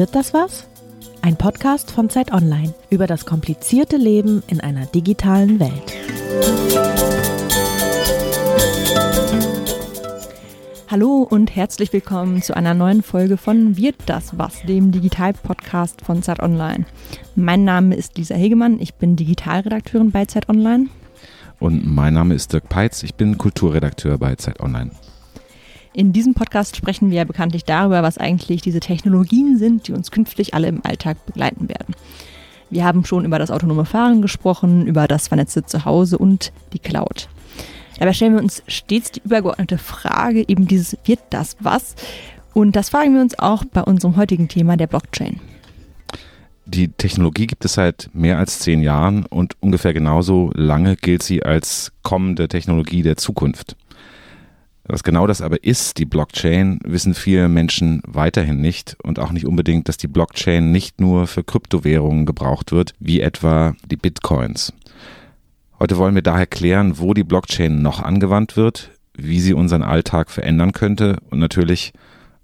Wird das was? Ein Podcast von Zeit Online über das komplizierte Leben in einer digitalen Welt. Hallo und herzlich willkommen zu einer neuen Folge von Wird das was, dem Digital-Podcast von Zeit Online. Mein Name ist Lisa Hegemann, ich bin Digitalredakteurin bei Zeit Online. Und mein Name ist Dirk Peitz, ich bin Kulturredakteur bei Zeit Online. In diesem Podcast sprechen wir ja bekanntlich darüber, was eigentlich diese Technologien sind, die uns künftig alle im Alltag begleiten werden. Wir haben schon über das autonome Fahren gesprochen, über das vernetzte Zuhause und die Cloud. Dabei stellen wir uns stets die übergeordnete Frage, eben dieses wird das was? Und das fragen wir uns auch bei unserem heutigen Thema der Blockchain. Die Technologie gibt es seit mehr als zehn Jahren und ungefähr genauso lange gilt sie als kommende Technologie der Zukunft. Was genau das aber ist, die Blockchain, wissen viele Menschen weiterhin nicht und auch nicht unbedingt, dass die Blockchain nicht nur für Kryptowährungen gebraucht wird, wie etwa die Bitcoins. Heute wollen wir daher klären, wo die Blockchain noch angewandt wird, wie sie unseren Alltag verändern könnte und natürlich,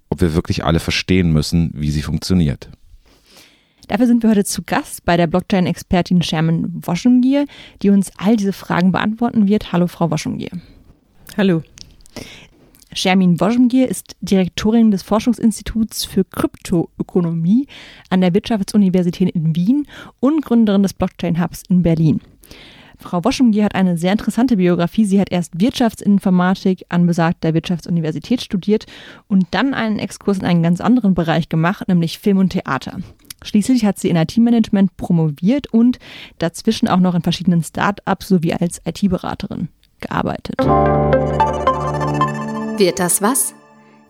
ob wir wirklich alle verstehen müssen, wie sie funktioniert. Dafür sind wir heute zu Gast bei der Blockchain-Expertin Sherman Woschengier, die uns all diese Fragen beantworten wird. Hallo, Frau Woschengier. Hallo. Shermin Woschengier ist Direktorin des Forschungsinstituts für Kryptoökonomie an der Wirtschaftsuniversität in Wien und Gründerin des Blockchain Hubs in Berlin. Frau Woschengier hat eine sehr interessante Biografie. Sie hat erst Wirtschaftsinformatik an besagter Wirtschaftsuniversität studiert und dann einen Exkurs in einen ganz anderen Bereich gemacht, nämlich Film und Theater. Schließlich hat sie in IT-Management promoviert und dazwischen auch noch in verschiedenen Start-ups sowie als IT-Beraterin gearbeitet. Wird das was?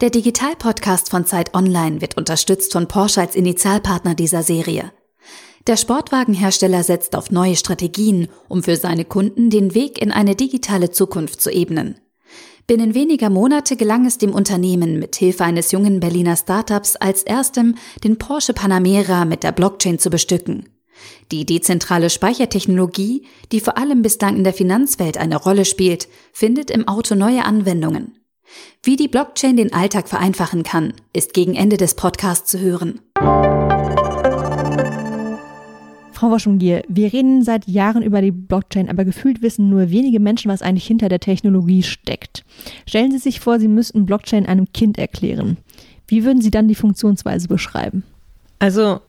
Der Digital-Podcast von Zeit Online wird unterstützt von Porsche als Initialpartner dieser Serie. Der Sportwagenhersteller setzt auf neue Strategien, um für seine Kunden den Weg in eine digitale Zukunft zu ebnen. Binnen weniger Monate gelang es dem Unternehmen mit Hilfe eines jungen Berliner Startups als erstem, den Porsche Panamera mit der Blockchain zu bestücken. Die dezentrale Speichertechnologie, die vor allem bislang in der Finanzwelt eine Rolle spielt, findet im Auto neue Anwendungen. Wie die Blockchain den Alltag vereinfachen kann, ist gegen Ende des Podcasts zu hören. Frau Woschengier, wir reden seit Jahren über die Blockchain, aber gefühlt wissen nur wenige Menschen, was eigentlich hinter der Technologie steckt. Stellen Sie sich vor, Sie müssten Blockchain einem Kind erklären. Wie würden Sie dann die Funktionsweise beschreiben? Also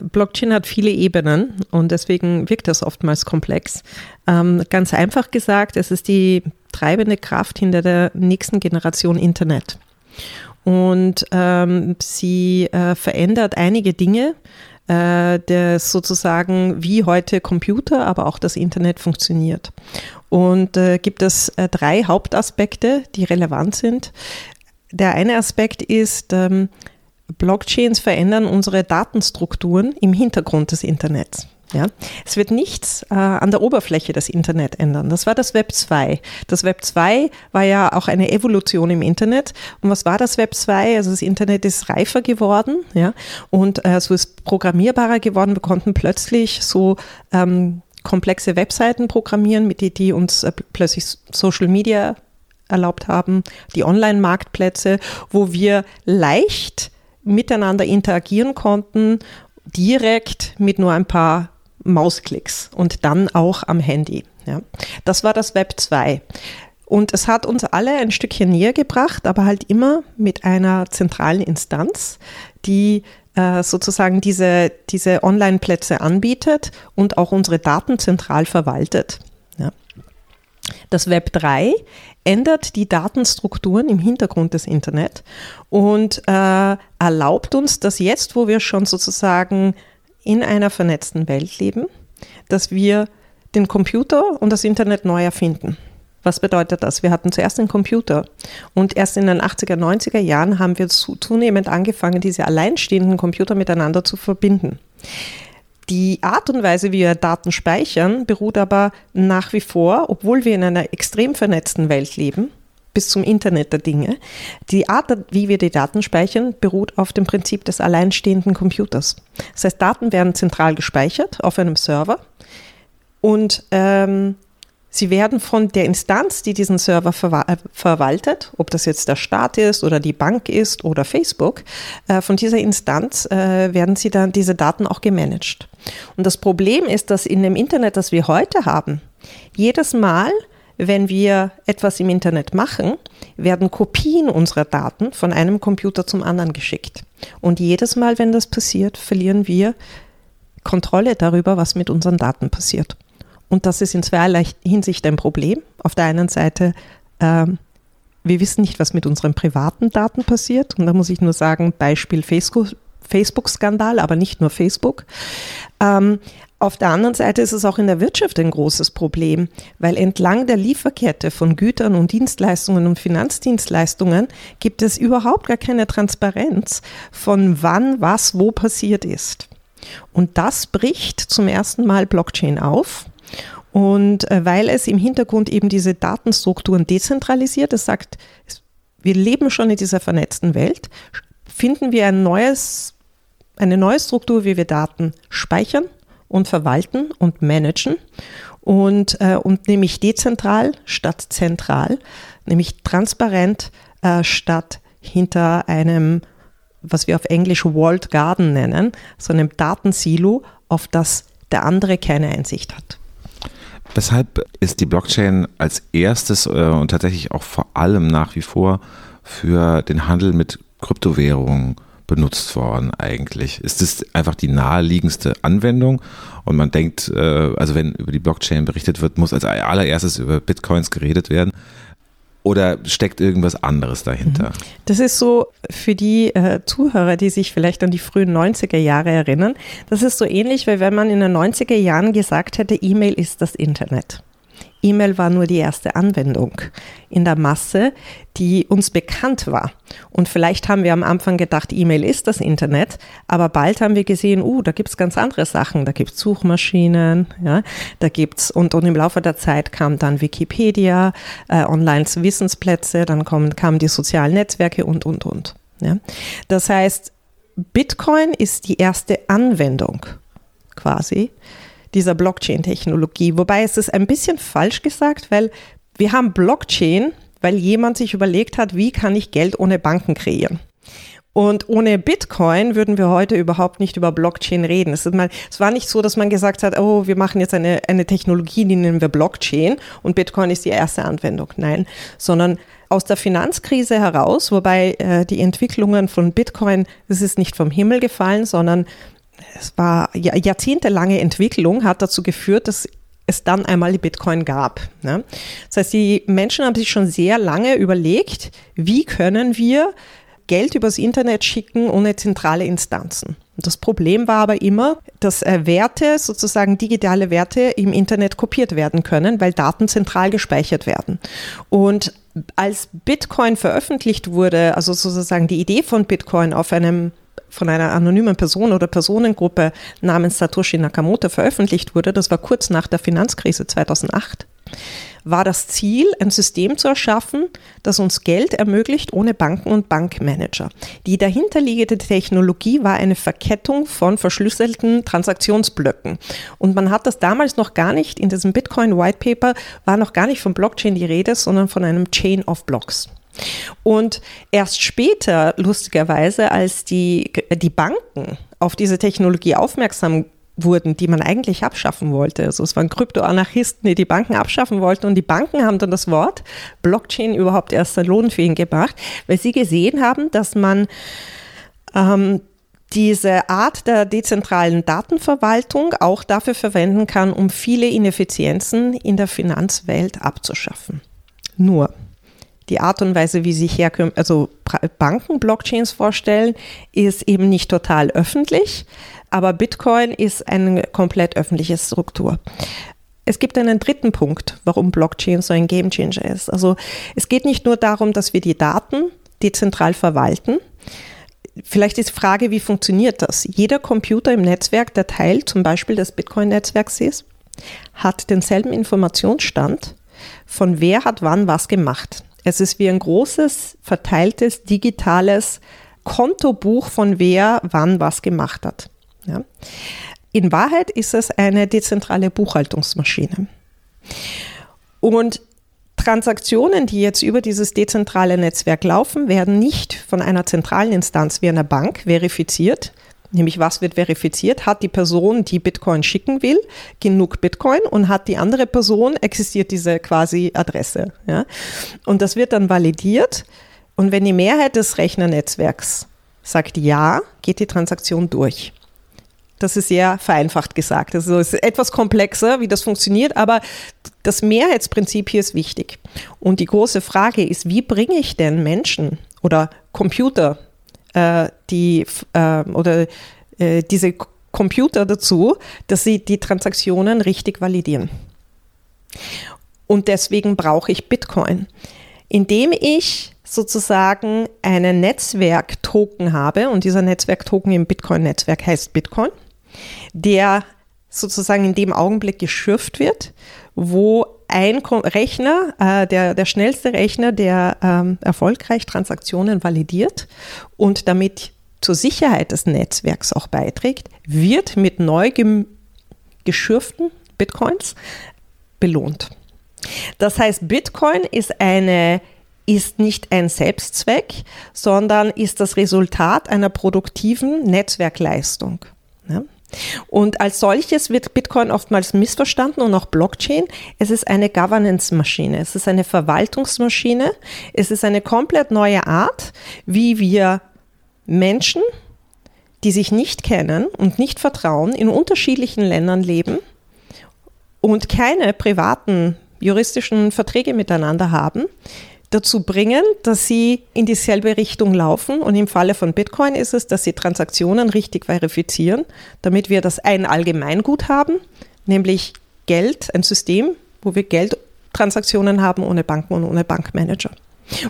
Blockchain hat viele Ebenen und deswegen wirkt das oftmals komplex. Ähm, ganz einfach gesagt, es ist die treibende Kraft hinter der nächsten Generation Internet. Und ähm, sie äh, verändert einige Dinge, äh, das sozusagen wie heute Computer, aber auch das Internet funktioniert. Und äh, gibt es äh, drei Hauptaspekte, die relevant sind. Der eine Aspekt ist, ähm, Blockchains verändern unsere Datenstrukturen im Hintergrund des Internets. Ja, es wird nichts äh, an der Oberfläche des Internet ändern. Das war das Web 2. Das Web 2 war ja auch eine Evolution im Internet. Und was war das Web 2? Also das Internet ist reifer geworden, ja, und äh, so ist programmierbarer geworden. Wir konnten plötzlich so ähm, komplexe Webseiten programmieren, mit die, die uns äh, plötzlich Social Media erlaubt haben, die Online-Marktplätze, wo wir leicht miteinander interagieren konnten, direkt mit nur ein paar Mausklicks und dann auch am Handy. Ja. Das war das Web 2. Und es hat uns alle ein Stückchen näher gebracht, aber halt immer mit einer zentralen Instanz, die äh, sozusagen diese, diese Online-Plätze anbietet und auch unsere Daten zentral verwaltet. Ja. Das Web 3 ändert die Datenstrukturen im Hintergrund des Internet und äh, erlaubt uns, dass jetzt, wo wir schon sozusagen in einer vernetzten Welt leben, dass wir den Computer und das Internet neu erfinden. Was bedeutet das? Wir hatten zuerst den Computer und erst in den 80er, 90er Jahren haben wir zunehmend angefangen, diese alleinstehenden Computer miteinander zu verbinden. Die Art und Weise, wie wir Daten speichern, beruht aber nach wie vor, obwohl wir in einer extrem vernetzten Welt leben, bis zum Internet der Dinge. Die Art, wie wir die Daten speichern, beruht auf dem Prinzip des alleinstehenden Computers. Das heißt, Daten werden zentral gespeichert auf einem Server und ähm, Sie werden von der Instanz, die diesen Server verwa äh, verwaltet, ob das jetzt der Staat ist oder die Bank ist oder Facebook, äh, von dieser Instanz äh, werden sie dann diese Daten auch gemanagt. Und das Problem ist, dass in dem Internet, das wir heute haben, jedes Mal, wenn wir etwas im Internet machen, werden Kopien unserer Daten von einem Computer zum anderen geschickt. Und jedes Mal, wenn das passiert, verlieren wir Kontrolle darüber, was mit unseren Daten passiert. Und das ist in zweierlei Hinsicht ein Problem. Auf der einen Seite, ähm, wir wissen nicht, was mit unseren privaten Daten passiert. Und da muss ich nur sagen, Beispiel Facebook-Skandal, aber nicht nur Facebook. Ähm, auf der anderen Seite ist es auch in der Wirtschaft ein großes Problem, weil entlang der Lieferkette von Gütern und Dienstleistungen und Finanzdienstleistungen gibt es überhaupt gar keine Transparenz von wann was wo passiert ist. Und das bricht zum ersten Mal Blockchain auf. Und äh, weil es im Hintergrund eben diese Datenstrukturen dezentralisiert, es sagt, wir leben schon in dieser vernetzten Welt, finden wir ein neues, eine neue Struktur, wie wir Daten speichern und verwalten und managen. Und, äh, und nämlich dezentral statt zentral, nämlich transparent äh, statt hinter einem, was wir auf Englisch Walled Garden nennen, so einem Datensilo, auf das der andere keine Einsicht hat. Weshalb ist die Blockchain als erstes äh, und tatsächlich auch vor allem nach wie vor für den Handel mit Kryptowährungen benutzt worden eigentlich? Ist es einfach die naheliegendste Anwendung und man denkt, äh, also wenn über die Blockchain berichtet wird, muss als allererstes über Bitcoins geredet werden? Oder steckt irgendwas anderes dahinter? Mhm. Das ist so für die äh, Zuhörer, die sich vielleicht an die frühen 90er Jahre erinnern, das ist so ähnlich, wie wenn man in den 90er Jahren gesagt hätte, E-Mail ist das Internet. E-Mail war nur die erste Anwendung in der Masse, die uns bekannt war. Und vielleicht haben wir am Anfang gedacht, E-Mail ist das Internet, aber bald haben wir gesehen, uh, da gibt's ganz andere Sachen. Da gibt's Suchmaschinen, ja, da gibt's und, und im Laufe der Zeit kam dann Wikipedia, äh, Online-Wissensplätze, dann kommen, kamen die sozialen Netzwerke und, und, und. Ja. Das heißt, Bitcoin ist die erste Anwendung quasi dieser Blockchain-Technologie. Wobei es ist ein bisschen falsch gesagt, weil wir haben Blockchain, weil jemand sich überlegt hat, wie kann ich Geld ohne Banken kreieren. Und ohne Bitcoin würden wir heute überhaupt nicht über Blockchain reden. Es, war nicht so, dass man gesagt hat, oh, wir machen jetzt eine, eine Technologie, die nennen wir Blockchain und Bitcoin ist die erste Anwendung. Nein, sondern aus der Finanzkrise heraus, wobei äh, die Entwicklungen von Bitcoin, das ist nicht vom Himmel gefallen, sondern es war jahrzehntelange Entwicklung, hat dazu geführt, dass es dann einmal die Bitcoin gab. Ne? Das heißt, die Menschen haben sich schon sehr lange überlegt, wie können wir Geld übers Internet schicken ohne zentrale Instanzen. Das Problem war aber immer, dass äh, Werte, sozusagen digitale Werte im Internet kopiert werden können, weil Daten zentral gespeichert werden. Und als Bitcoin veröffentlicht wurde, also sozusagen die Idee von Bitcoin auf einem von einer anonymen Person oder Personengruppe namens Satoshi Nakamoto veröffentlicht wurde, das war kurz nach der Finanzkrise 2008, war das Ziel, ein System zu erschaffen, das uns Geld ermöglicht ohne Banken und Bankmanager. Die dahinterliegende Technologie war eine Verkettung von verschlüsselten Transaktionsblöcken. Und man hat das damals noch gar nicht, in diesem Bitcoin White Paper war noch gar nicht von Blockchain die Rede, sondern von einem Chain of Blocks. Und erst später, lustigerweise, als die, die Banken auf diese Technologie aufmerksam wurden, die man eigentlich abschaffen wollte. Also es waren Kryptoanarchisten, die die Banken abschaffen wollten und die Banken haben dann das Wort Blockchain überhaupt erst lohnfähig gemacht, weil sie gesehen haben, dass man ähm, diese Art der dezentralen Datenverwaltung auch dafür verwenden kann, um viele Ineffizienzen in der Finanzwelt abzuschaffen. Nur, die Art und Weise, wie sich Herküm also Banken Blockchains vorstellen, ist eben nicht total öffentlich, aber Bitcoin ist eine komplett öffentliche Struktur. Es gibt einen dritten Punkt, warum Blockchain so ein Gamechanger ist. Also es geht nicht nur darum, dass wir die Daten dezentral verwalten. Vielleicht ist die Frage, wie funktioniert das? Jeder Computer im Netzwerk, der Teil zum Beispiel des Bitcoin-Netzwerks ist, hat denselben Informationsstand von wer hat wann was gemacht. Es ist wie ein großes, verteiltes, digitales Kontobuch von wer wann was gemacht hat. Ja. In Wahrheit ist es eine dezentrale Buchhaltungsmaschine. Und Transaktionen, die jetzt über dieses dezentrale Netzwerk laufen, werden nicht von einer zentralen Instanz wie einer Bank verifiziert. Nämlich, was wird verifiziert? Hat die Person, die Bitcoin schicken will, genug Bitcoin und hat die andere Person, existiert diese quasi Adresse. Ja? Und das wird dann validiert. Und wenn die Mehrheit des Rechnernetzwerks sagt ja, geht die Transaktion durch. Das ist sehr vereinfacht gesagt. Also es ist etwas komplexer, wie das funktioniert, aber das Mehrheitsprinzip hier ist wichtig. Und die große Frage ist, wie bringe ich denn Menschen oder Computer, äh, die äh, oder äh, diese Computer dazu, dass sie die Transaktionen richtig validieren. Und deswegen brauche ich Bitcoin. Indem ich sozusagen einen Netzwerk-Token habe, und dieser Netzwerk-Token im Bitcoin-Netzwerk heißt Bitcoin, der sozusagen in dem Augenblick geschürft wird, wo ein Rechner, äh, der, der schnellste Rechner, der ähm, erfolgreich Transaktionen validiert und damit zur Sicherheit des Netzwerks auch beiträgt, wird mit neu geschürften Bitcoins belohnt. Das heißt, Bitcoin ist eine ist nicht ein Selbstzweck, sondern ist das Resultat einer produktiven Netzwerkleistung. Ja? Und als solches wird Bitcoin oftmals missverstanden und auch Blockchain. Es ist eine Governance-Maschine, es ist eine Verwaltungsmaschine, es ist eine komplett neue Art, wie wir Menschen, die sich nicht kennen und nicht vertrauen, in unterschiedlichen Ländern leben und keine privaten juristischen Verträge miteinander haben, dazu bringen, dass sie in dieselbe Richtung laufen. Und im Falle von Bitcoin ist es, dass sie Transaktionen richtig verifizieren, damit wir das ein Allgemeingut haben, nämlich Geld, ein System, wo wir Geldtransaktionen haben ohne Banken und ohne Bankmanager.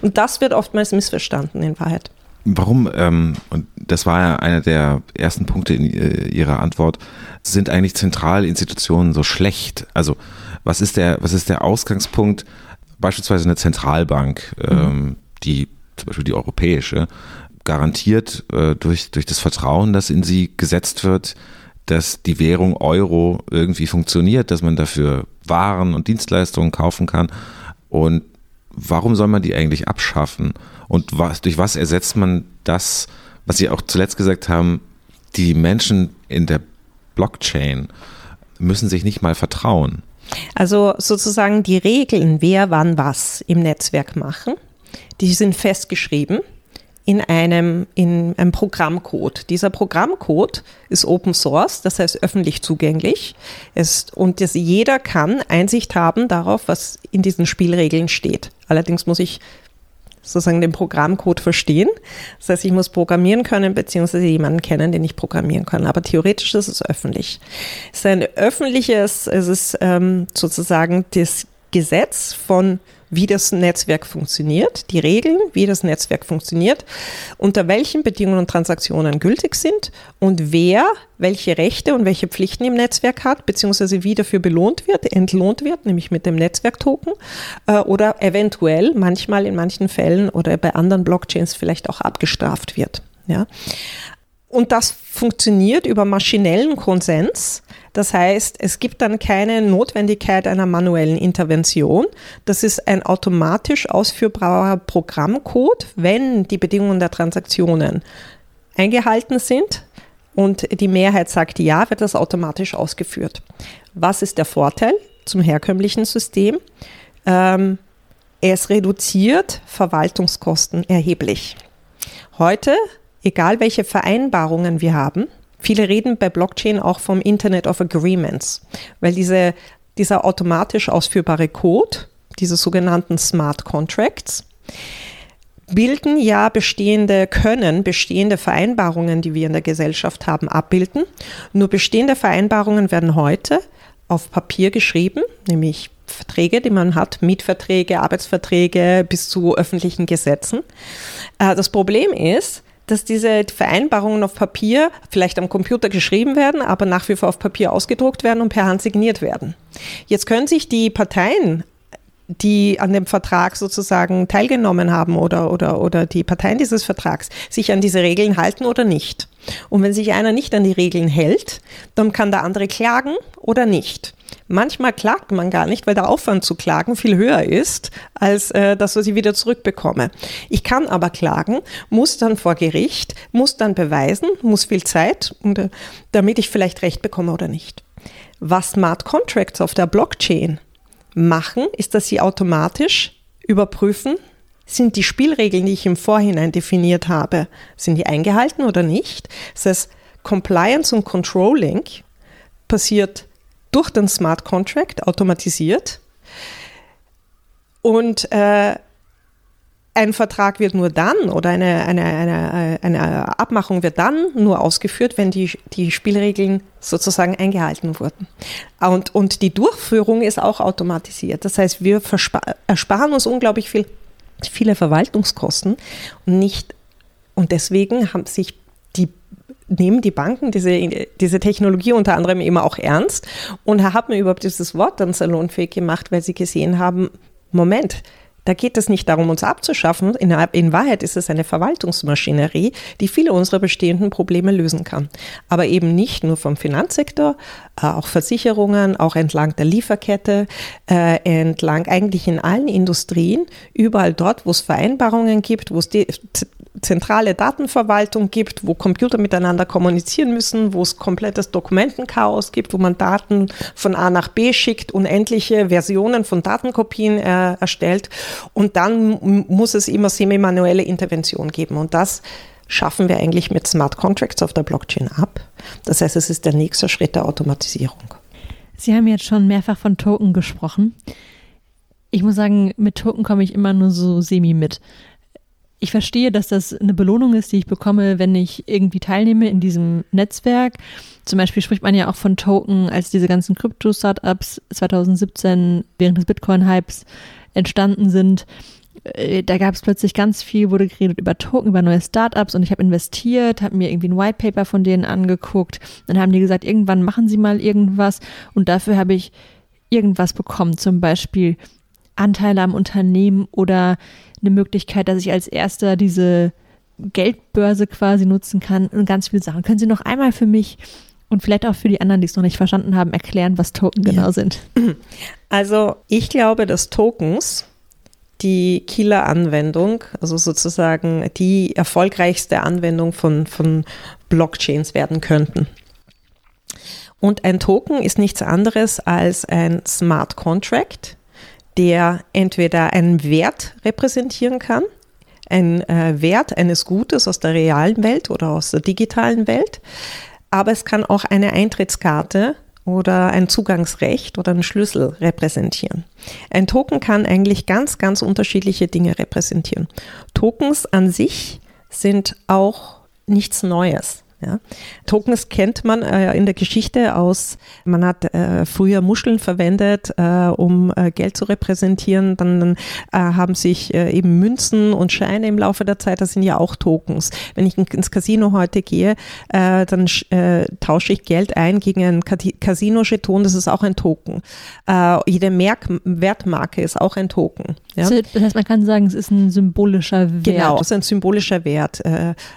Und das wird oftmals missverstanden in Wahrheit. Warum, ähm, und das war ja einer der ersten Punkte in äh, Ihrer Antwort, sind eigentlich Zentralinstitutionen so schlecht? Also was ist der, was ist der Ausgangspunkt, beispielsweise eine Zentralbank, ähm, die zum Beispiel die europäische, garantiert äh, durch, durch das Vertrauen, das in sie gesetzt wird, dass die Währung Euro irgendwie funktioniert, dass man dafür Waren und Dienstleistungen kaufen kann. Und warum soll man die eigentlich abschaffen? Und was, durch was ersetzt man das, was Sie auch zuletzt gesagt haben, die Menschen in der Blockchain müssen sich nicht mal vertrauen. Also sozusagen die Regeln, wer wann was im Netzwerk machen, die sind festgeschrieben in einem, in einem Programmcode. Dieser Programmcode ist Open Source, das heißt öffentlich zugänglich. Es, und das, jeder kann Einsicht haben darauf, was in diesen Spielregeln steht. Allerdings muss ich sozusagen den Programmcode verstehen. Das heißt, ich muss programmieren können, beziehungsweise jemanden kennen, den ich programmieren kann. Aber theoretisch ist es öffentlich. Es ist ein öffentliches, es ist ähm, sozusagen das Gesetz von wie das Netzwerk funktioniert, die Regeln, wie das Netzwerk funktioniert, unter welchen Bedingungen und Transaktionen gültig sind und wer welche Rechte und welche Pflichten im Netzwerk hat, beziehungsweise wie dafür belohnt wird, entlohnt wird, nämlich mit dem Netzwerktoken äh, oder eventuell manchmal in manchen Fällen oder bei anderen Blockchains vielleicht auch abgestraft wird. Ja. Und das funktioniert über maschinellen Konsens. Das heißt, es gibt dann keine Notwendigkeit einer manuellen Intervention. Das ist ein automatisch ausführbarer Programmcode, wenn die Bedingungen der Transaktionen eingehalten sind und die Mehrheit sagt ja, wird das automatisch ausgeführt. Was ist der Vorteil zum herkömmlichen System? Ähm, es reduziert Verwaltungskosten erheblich. Heute, egal welche Vereinbarungen wir haben, Viele reden bei Blockchain auch vom Internet of Agreements, weil diese, dieser automatisch ausführbare Code, diese sogenannten Smart Contracts, bilden ja bestehende, können bestehende Vereinbarungen, die wir in der Gesellschaft haben, abbilden. Nur bestehende Vereinbarungen werden heute auf Papier geschrieben, nämlich Verträge, die man hat, Mietverträge, Arbeitsverträge bis zu öffentlichen Gesetzen. Äh, das Problem ist, dass diese Vereinbarungen auf Papier vielleicht am Computer geschrieben werden, aber nach wie vor auf Papier ausgedruckt werden und per Hand signiert werden. Jetzt können sich die Parteien die an dem Vertrag sozusagen teilgenommen haben oder, oder, oder die Parteien dieses Vertrags sich an diese Regeln halten oder nicht. Und wenn sich einer nicht an die Regeln hält, dann kann der andere klagen oder nicht. Manchmal klagt man gar nicht, weil der Aufwand zu klagen viel höher ist, als äh, das, was ich wieder zurückbekomme. Ich kann aber klagen, muss dann vor Gericht, muss dann beweisen, muss viel Zeit, und, äh, damit ich vielleicht Recht bekomme oder nicht. Was Smart Contracts auf der Blockchain machen, ist, dass sie automatisch überprüfen, sind die Spielregeln, die ich im Vorhinein definiert habe, sind die eingehalten oder nicht? Das heißt, Compliance und Controlling passiert durch den Smart Contract automatisiert. Und äh, ein Vertrag wird nur dann oder eine, eine, eine, eine Abmachung wird dann nur ausgeführt, wenn die, die Spielregeln sozusagen eingehalten wurden. Und, und die Durchführung ist auch automatisiert. Das heißt, wir ersparen uns unglaublich viel, viele Verwaltungskosten und nicht, und deswegen haben sich die nehmen die Banken diese, diese Technologie unter anderem immer auch ernst und haben überhaupt dieses Wort dann salonfähig gemacht, weil sie gesehen haben, Moment, da geht es nicht darum, uns abzuschaffen. In, in, Wahrheit ist es eine Verwaltungsmaschinerie, die viele unserer bestehenden Probleme lösen kann. Aber eben nicht nur vom Finanzsektor, äh, auch Versicherungen, auch entlang der Lieferkette, äh, entlang eigentlich in allen Industrien, überall dort, wo es Vereinbarungen gibt, wo es zentrale Datenverwaltung gibt, wo Computer miteinander kommunizieren müssen, wo es komplettes Dokumentenchaos gibt, wo man Daten von A nach B schickt, unendliche Versionen von Datenkopien äh, erstellt. Und dann muss es immer semi-manuelle Intervention geben. Und das schaffen wir eigentlich mit Smart Contracts auf der Blockchain ab. Das heißt, es ist der nächste Schritt der Automatisierung. Sie haben jetzt schon mehrfach von Token gesprochen. Ich muss sagen, mit Token komme ich immer nur so semi mit ich verstehe, dass das eine Belohnung ist, die ich bekomme, wenn ich irgendwie teilnehme in diesem Netzwerk. Zum Beispiel spricht man ja auch von Token, als diese ganzen Krypto-Startups 2017 während des Bitcoin-Hypes entstanden sind. Äh, da gab es plötzlich ganz viel, wurde geredet über Token, über neue Startups und ich habe investiert, habe mir irgendwie ein White Paper von denen angeguckt. Dann haben die gesagt, irgendwann machen sie mal irgendwas und dafür habe ich irgendwas bekommen, zum Beispiel Anteile am Unternehmen oder eine Möglichkeit, dass ich als erster diese Geldbörse quasi nutzen kann und ganz viele Sachen. Können Sie noch einmal für mich und vielleicht auch für die anderen, die es noch nicht verstanden haben, erklären, was Token ja. genau sind? Also ich glaube, dass Tokens die Killer-Anwendung, also sozusagen die erfolgreichste Anwendung von, von Blockchains werden könnten. Und ein Token ist nichts anderes als ein Smart Contract, der entweder einen Wert repräsentieren kann, ein äh, Wert eines Gutes aus der realen Welt oder aus der digitalen Welt, aber es kann auch eine Eintrittskarte oder ein Zugangsrecht oder einen Schlüssel repräsentieren. Ein Token kann eigentlich ganz, ganz unterschiedliche Dinge repräsentieren. Tokens an sich sind auch nichts Neues. Ja. Tokens kennt man äh, in der Geschichte aus, man hat äh, früher Muscheln verwendet, äh, um äh, Geld zu repräsentieren. Dann äh, haben sich äh, eben Münzen und Scheine im Laufe der Zeit, das sind ja auch Tokens. Wenn ich ins Casino heute gehe, dann tausche ich Geld ein gegen ein Casino-Jeton, das ist auch ein Token. jede Merk Wertmarke ist auch ein Token. Ja. Das heißt, man kann sagen, es ist ein symbolischer Wert. Genau, es ist ein symbolischer Wert.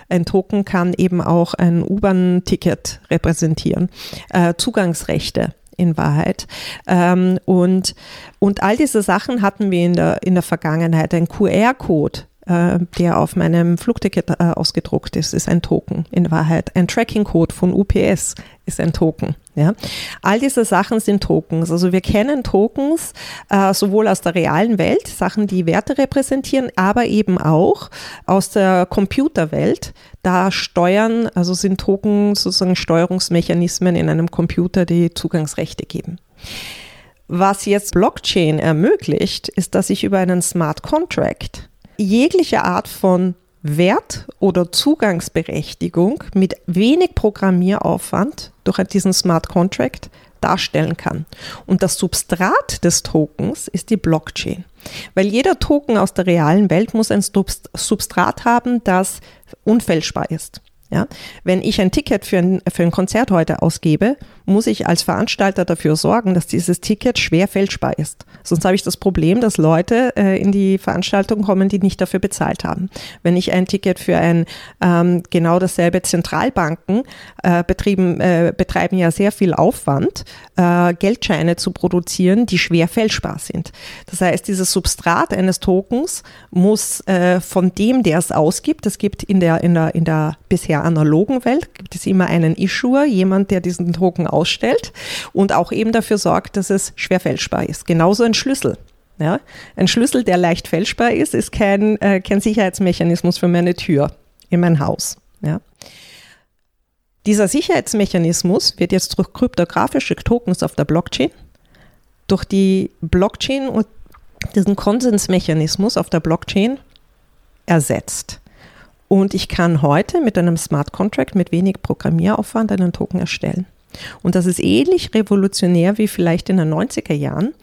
ein Token kann eben auch ein U-Bahn-Ticket repräsentieren, äh, Zugangsrechte in Wahrheit. Ähm, und, und all diese Sachen hatten wir in der, in der Vergangenheit. Ein QR-Code äh, der auf meinem Flugticket äh, ausgedruckt ist, ist ein Token in Wahrheit. Ein Tracking-Code von UPS ist ein Token. Ja? All diese Sachen sind Tokens. Also wir kennen Tokens äh, sowohl aus der realen Welt, Sachen, die Werte repräsentieren, aber eben auch aus der Computerwelt. Da steuern, also sind Token sozusagen Steuerungsmechanismen in einem Computer, die Zugangsrechte geben. Was jetzt Blockchain ermöglicht, ist, dass ich über einen Smart Contract jegliche Art von Wert oder Zugangsberechtigung mit wenig Programmieraufwand durch diesen Smart Contract darstellen kann. Und das Substrat des Tokens ist die Blockchain. Weil jeder Token aus der realen Welt muss ein Substrat haben, das unfälschbar ist. Ja, wenn ich ein Ticket für ein, für ein Konzert heute ausgebe, muss ich als Veranstalter dafür sorgen, dass dieses Ticket schwer fälschbar ist. Sonst habe ich das Problem, dass Leute äh, in die Veranstaltung kommen, die nicht dafür bezahlt haben. Wenn ich ein Ticket für ein ähm, genau dasselbe Zentralbanken äh, betrieben, äh, betreiben ja sehr viel Aufwand, äh, Geldscheine zu produzieren, die schwer fälschbar sind. Das heißt, dieses Substrat eines Tokens muss äh, von dem, der es ausgibt, es gibt in der, in der, in der bisher analogen Welt, gibt es immer einen Issuer, jemand, der diesen Token ausstellt und auch eben dafür sorgt, dass es schwer fälschbar ist. Genauso ein Schlüssel. Ja? Ein Schlüssel, der leicht fälschbar ist, ist kein, äh, kein Sicherheitsmechanismus für meine Tür in mein Haus. Ja? Dieser Sicherheitsmechanismus wird jetzt durch kryptografische Tokens auf der Blockchain, durch die Blockchain und diesen Konsensmechanismus auf der Blockchain ersetzt. Und ich kann heute mit einem Smart Contract mit wenig Programmieraufwand einen Token erstellen. Und das ist ähnlich revolutionär wie vielleicht in den 90er Jahren,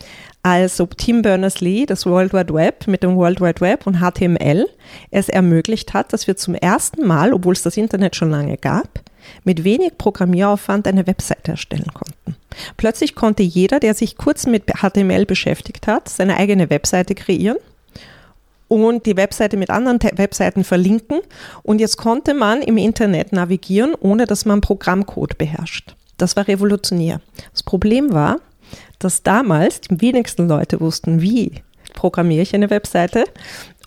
als ob Tim Berners-Lee das World Wide Web mit dem World Wide Web und HTML es ermöglicht hat, dass wir zum ersten Mal, obwohl es das Internet schon lange gab, mit wenig Programmieraufwand eine Webseite erstellen konnten. Plötzlich konnte jeder, der sich kurz mit HTML beschäftigt hat, seine eigene Webseite kreieren und die Webseite mit anderen Webseiten verlinken. Und jetzt konnte man im Internet navigieren, ohne dass man Programmcode beherrscht. Das war revolutionär. Das Problem war, dass damals die wenigsten Leute wussten, wie programmiere ich eine Webseite.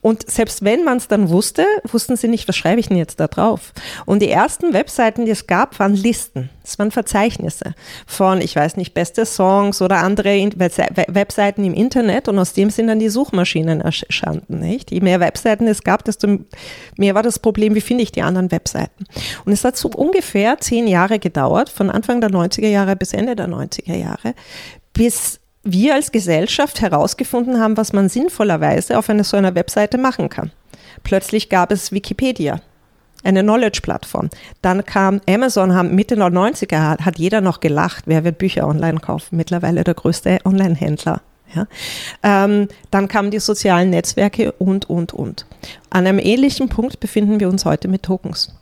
Und selbst wenn man es dann wusste, wussten sie nicht, was schreibe ich denn jetzt da drauf. Und die ersten Webseiten, die es gab, waren Listen. Es waren Verzeichnisse von, ich weiß nicht, beste Songs oder andere Webseiten im Internet. Und aus dem sind dann die Suchmaschinen entstanden. Nicht? Je mehr Webseiten es gab, desto mehr war das Problem, wie finde ich die anderen Webseiten. Und es hat so ungefähr zehn Jahre gedauert, von Anfang der 90er Jahre bis Ende der 90er Jahre, bis wir als Gesellschaft herausgefunden haben, was man sinnvollerweise auf einer so einer Webseite machen kann. Plötzlich gab es Wikipedia, eine Knowledge-Plattform. Dann kam Amazon, haben Mitte der 90er hat jeder noch gelacht, wer wird Bücher online kaufen? Mittlerweile der größte Online-Händler. Ja. Ähm, dann kamen die sozialen Netzwerke und, und, und. An einem ähnlichen Punkt befinden wir uns heute mit Tokens.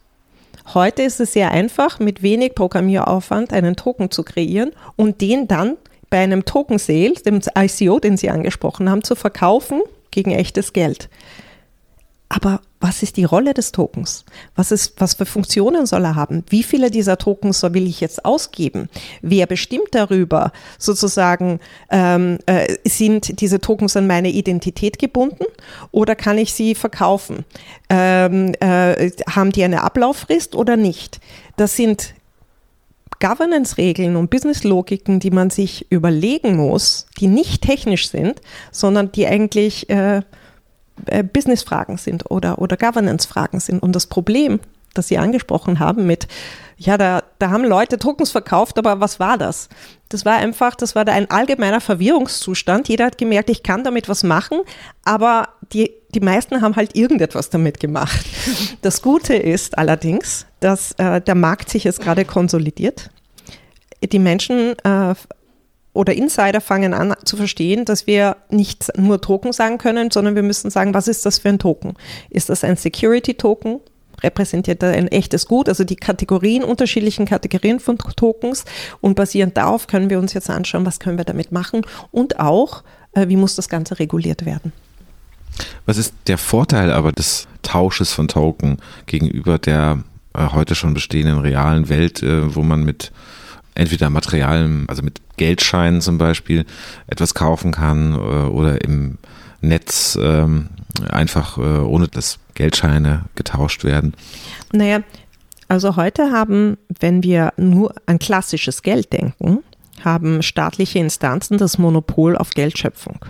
Heute ist es sehr einfach, mit wenig Programmieraufwand einen Token zu kreieren und den dann bei einem Token Sale, dem ICO, den Sie angesprochen haben, zu verkaufen gegen echtes Geld. Aber was ist die Rolle des Tokens? Was, ist, was für Funktionen soll er haben? Wie viele dieser Tokens will ich jetzt ausgeben? Wer bestimmt darüber? Sozusagen, ähm, äh, sind diese Tokens an meine Identität gebunden oder kann ich sie verkaufen? Ähm, äh, haben die eine Ablauffrist oder nicht? Das sind Governance-Regeln und Business-Logiken, die man sich überlegen muss, die nicht technisch sind, sondern die eigentlich äh, äh, Business-Fragen sind oder, oder Governance-Fragen sind. Und das Problem, das Sie angesprochen haben mit, ja, da, da haben Leute Tokens verkauft, aber was war das? Das war einfach, das war da ein allgemeiner Verwirrungszustand. Jeder hat gemerkt, ich kann damit was machen, aber die, die meisten haben halt irgendetwas damit gemacht. Das Gute ist allerdings, dass äh, der Markt sich jetzt gerade konsolidiert. Die Menschen äh, oder Insider fangen an zu verstehen, dass wir nicht nur Token sagen können, sondern wir müssen sagen, was ist das für ein Token? Ist das ein Security-Token? repräsentiert ein echtes Gut, also die Kategorien, unterschiedlichen Kategorien von Tokens und basierend darauf können wir uns jetzt anschauen, was können wir damit machen und auch, äh, wie muss das Ganze reguliert werden. Was ist der Vorteil aber des Tausches von Token gegenüber der äh, heute schon bestehenden realen Welt, äh, wo man mit entweder Materialien, also mit Geldscheinen zum Beispiel, etwas kaufen kann äh, oder im Netz ähm, einfach äh, ohne dass Geldscheine getauscht werden? Naja, also heute haben, wenn wir nur an klassisches Geld denken, haben staatliche Instanzen das Monopol auf Geldschöpfung.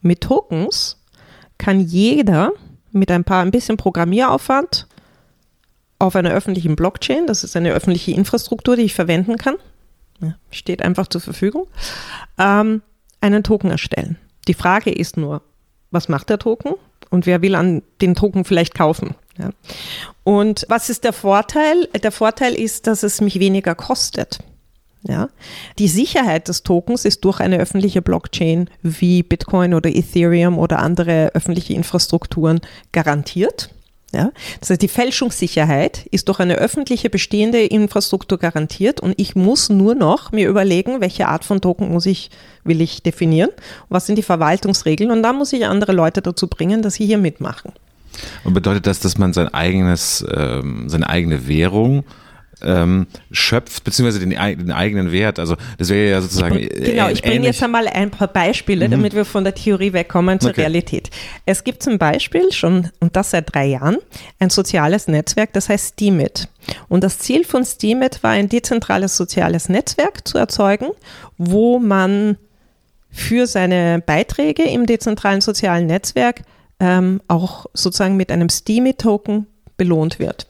Mit Tokens kann jeder mit ein paar ein bisschen Programmieraufwand auf einer öffentlichen Blockchain, das ist eine öffentliche Infrastruktur, die ich verwenden kann, steht einfach zur Verfügung, ähm, einen Token erstellen. Die Frage ist nur, was macht der Token und wer will an den Token vielleicht kaufen? Ja. Und was ist der Vorteil? Der Vorteil ist, dass es mich weniger kostet. Ja. Die Sicherheit des Tokens ist durch eine öffentliche Blockchain wie Bitcoin oder Ethereum oder andere öffentliche Infrastrukturen garantiert. Ja? Das heißt, die Fälschungssicherheit ist durch eine öffentliche bestehende Infrastruktur garantiert und ich muss nur noch mir überlegen, welche Art von Token muss ich, will ich definieren, was sind die Verwaltungsregeln und dann muss ich andere Leute dazu bringen, dass sie hier mitmachen. Und bedeutet das, dass man sein eigenes, ähm, seine eigene Währung ähm, schöpft, beziehungsweise den, den, eigenen Wert. Also das wäre ja sozusagen. Genau, ich bringe jetzt einmal ein paar Beispiele, mhm. damit wir von der Theorie wegkommen zur okay. Realität. Es gibt zum Beispiel schon, und das seit drei Jahren, ein soziales Netzwerk, das heißt Steemit. Und das Ziel von Steemit war, ein dezentrales soziales Netzwerk zu erzeugen, wo man für seine Beiträge im dezentralen sozialen Netzwerk ähm, auch sozusagen mit einem Steemit-Token belohnt wird.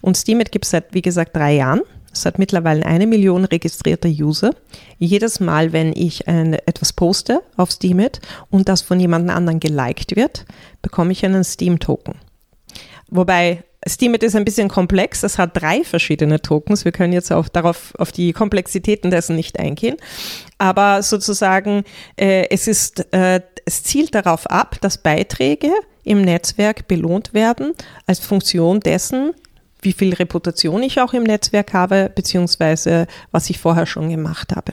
Und Steemit gibt es seit, wie gesagt, drei Jahren. Es hat mittlerweile eine Million registrierte User. Jedes Mal, wenn ich ein, etwas poste auf Steemit und das von jemand anderem geliked wird, bekomme ich einen Steam-Token. Wobei Steemit ist ein bisschen komplex. Es hat drei verschiedene Tokens. Wir können jetzt auch darauf, auf die Komplexitäten dessen nicht eingehen. Aber sozusagen, äh, es ist, äh, es zielt darauf ab, dass Beiträge im Netzwerk belohnt werden als Funktion dessen, wie viel Reputation ich auch im Netzwerk habe, beziehungsweise was ich vorher schon gemacht habe.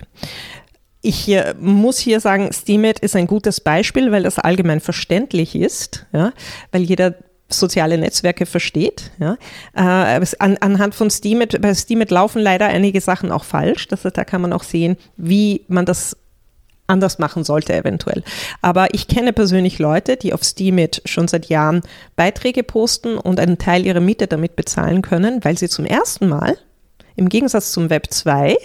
Ich hier, muss hier sagen, Steemit ist ein gutes Beispiel, weil das allgemein verständlich ist, ja, weil jeder soziale Netzwerke versteht. Ja. Äh, an, anhand von Steemit, bei Steemit laufen leider einige Sachen auch falsch. Das, da kann man auch sehen, wie man das anders machen sollte eventuell. Aber ich kenne persönlich Leute, die auf Steemit schon seit Jahren Beiträge posten und einen Teil ihrer Miete damit bezahlen können, weil sie zum ersten Mal, im Gegensatz zum Web 2,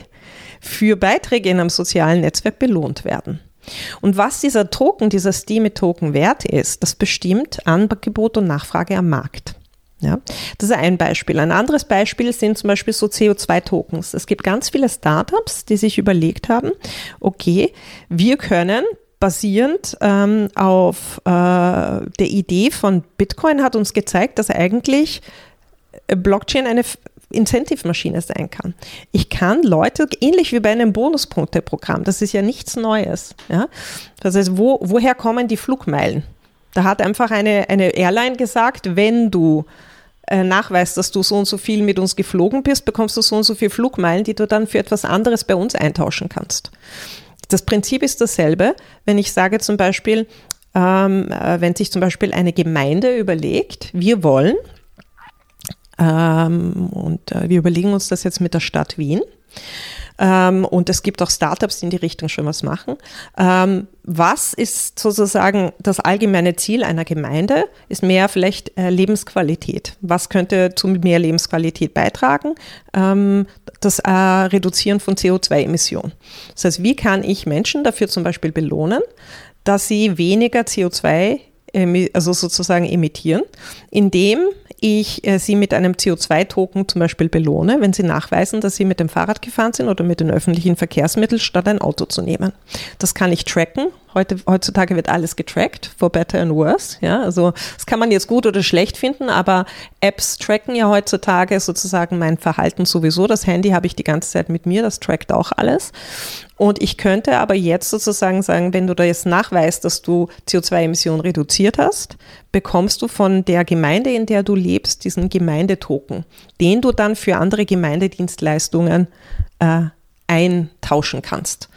für Beiträge in einem sozialen Netzwerk belohnt werden. Und was dieser Token, dieser Steemit-Token wert ist, das bestimmt Angebot und Nachfrage am Markt. Ja, das ist ein Beispiel. Ein anderes Beispiel sind zum Beispiel so CO2-Tokens. Es gibt ganz viele Startups, die sich überlegt haben, okay, wir können basierend ähm, auf äh, der Idee von Bitcoin hat uns gezeigt, dass eigentlich Blockchain eine Incentive-Maschine sein kann. Ich kann Leute, ähnlich wie bei einem Bonuspunkte-Programm, das ist ja nichts Neues. Ja? Das heißt, wo, woher kommen die Flugmeilen? Da hat einfach eine, eine Airline gesagt, wenn du nachweist, dass du so und so viel mit uns geflogen bist, bekommst du so und so viel Flugmeilen, die du dann für etwas anderes bei uns eintauschen kannst. Das Prinzip ist dasselbe, wenn ich sage zum Beispiel, ähm, äh, wenn sich zum Beispiel eine Gemeinde überlegt, wir wollen, ähm, und äh, wir überlegen uns das jetzt mit der Stadt Wien, ähm, und es gibt auch Startups, die in die Richtung schon was machen. Ähm, was ist sozusagen das allgemeine Ziel einer Gemeinde? Ist mehr vielleicht äh, Lebensqualität. Was könnte zu mehr Lebensqualität beitragen? Ähm, das äh, Reduzieren von CO2-Emissionen. Das heißt, wie kann ich Menschen dafür zum Beispiel belohnen, dass sie weniger CO2 also sozusagen emittieren, indem ich äh, sie mit einem CO2-Token zum Beispiel belohne, wenn sie nachweisen, dass sie mit dem Fahrrad gefahren sind oder mit den öffentlichen Verkehrsmitteln, statt ein Auto zu nehmen. Das kann ich tracken Heute, heutzutage wird alles getrackt, for better and worse. Ja, also das kann man jetzt gut oder schlecht finden, aber Apps tracken ja heutzutage sozusagen mein Verhalten sowieso. Das Handy habe ich die ganze Zeit mit mir, das trackt auch alles. Und ich könnte aber jetzt sozusagen sagen, wenn du da jetzt nachweist, dass du CO2-Emissionen reduziert hast, bekommst du von der Gemeinde, in der du lebst, diesen Gemeindetoken, den du dann für andere Gemeindedienstleistungen äh, eintauschen kannst.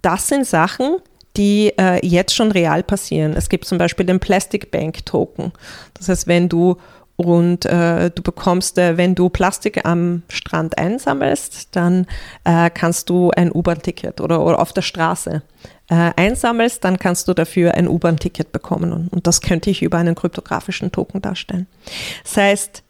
Das sind Sachen, die äh, jetzt schon real passieren. Es gibt zum Beispiel den Plastic Bank Token. Das heißt, wenn du und äh, du bekommst, äh, wenn du Plastik am Strand einsammelst, dann äh, kannst du ein U-Bahn-Ticket oder, oder, auf der Straße äh, einsammelst, dann kannst du dafür ein U-Bahn-Ticket bekommen. Und, und das könnte ich über einen kryptografischen Token darstellen. Das heißt,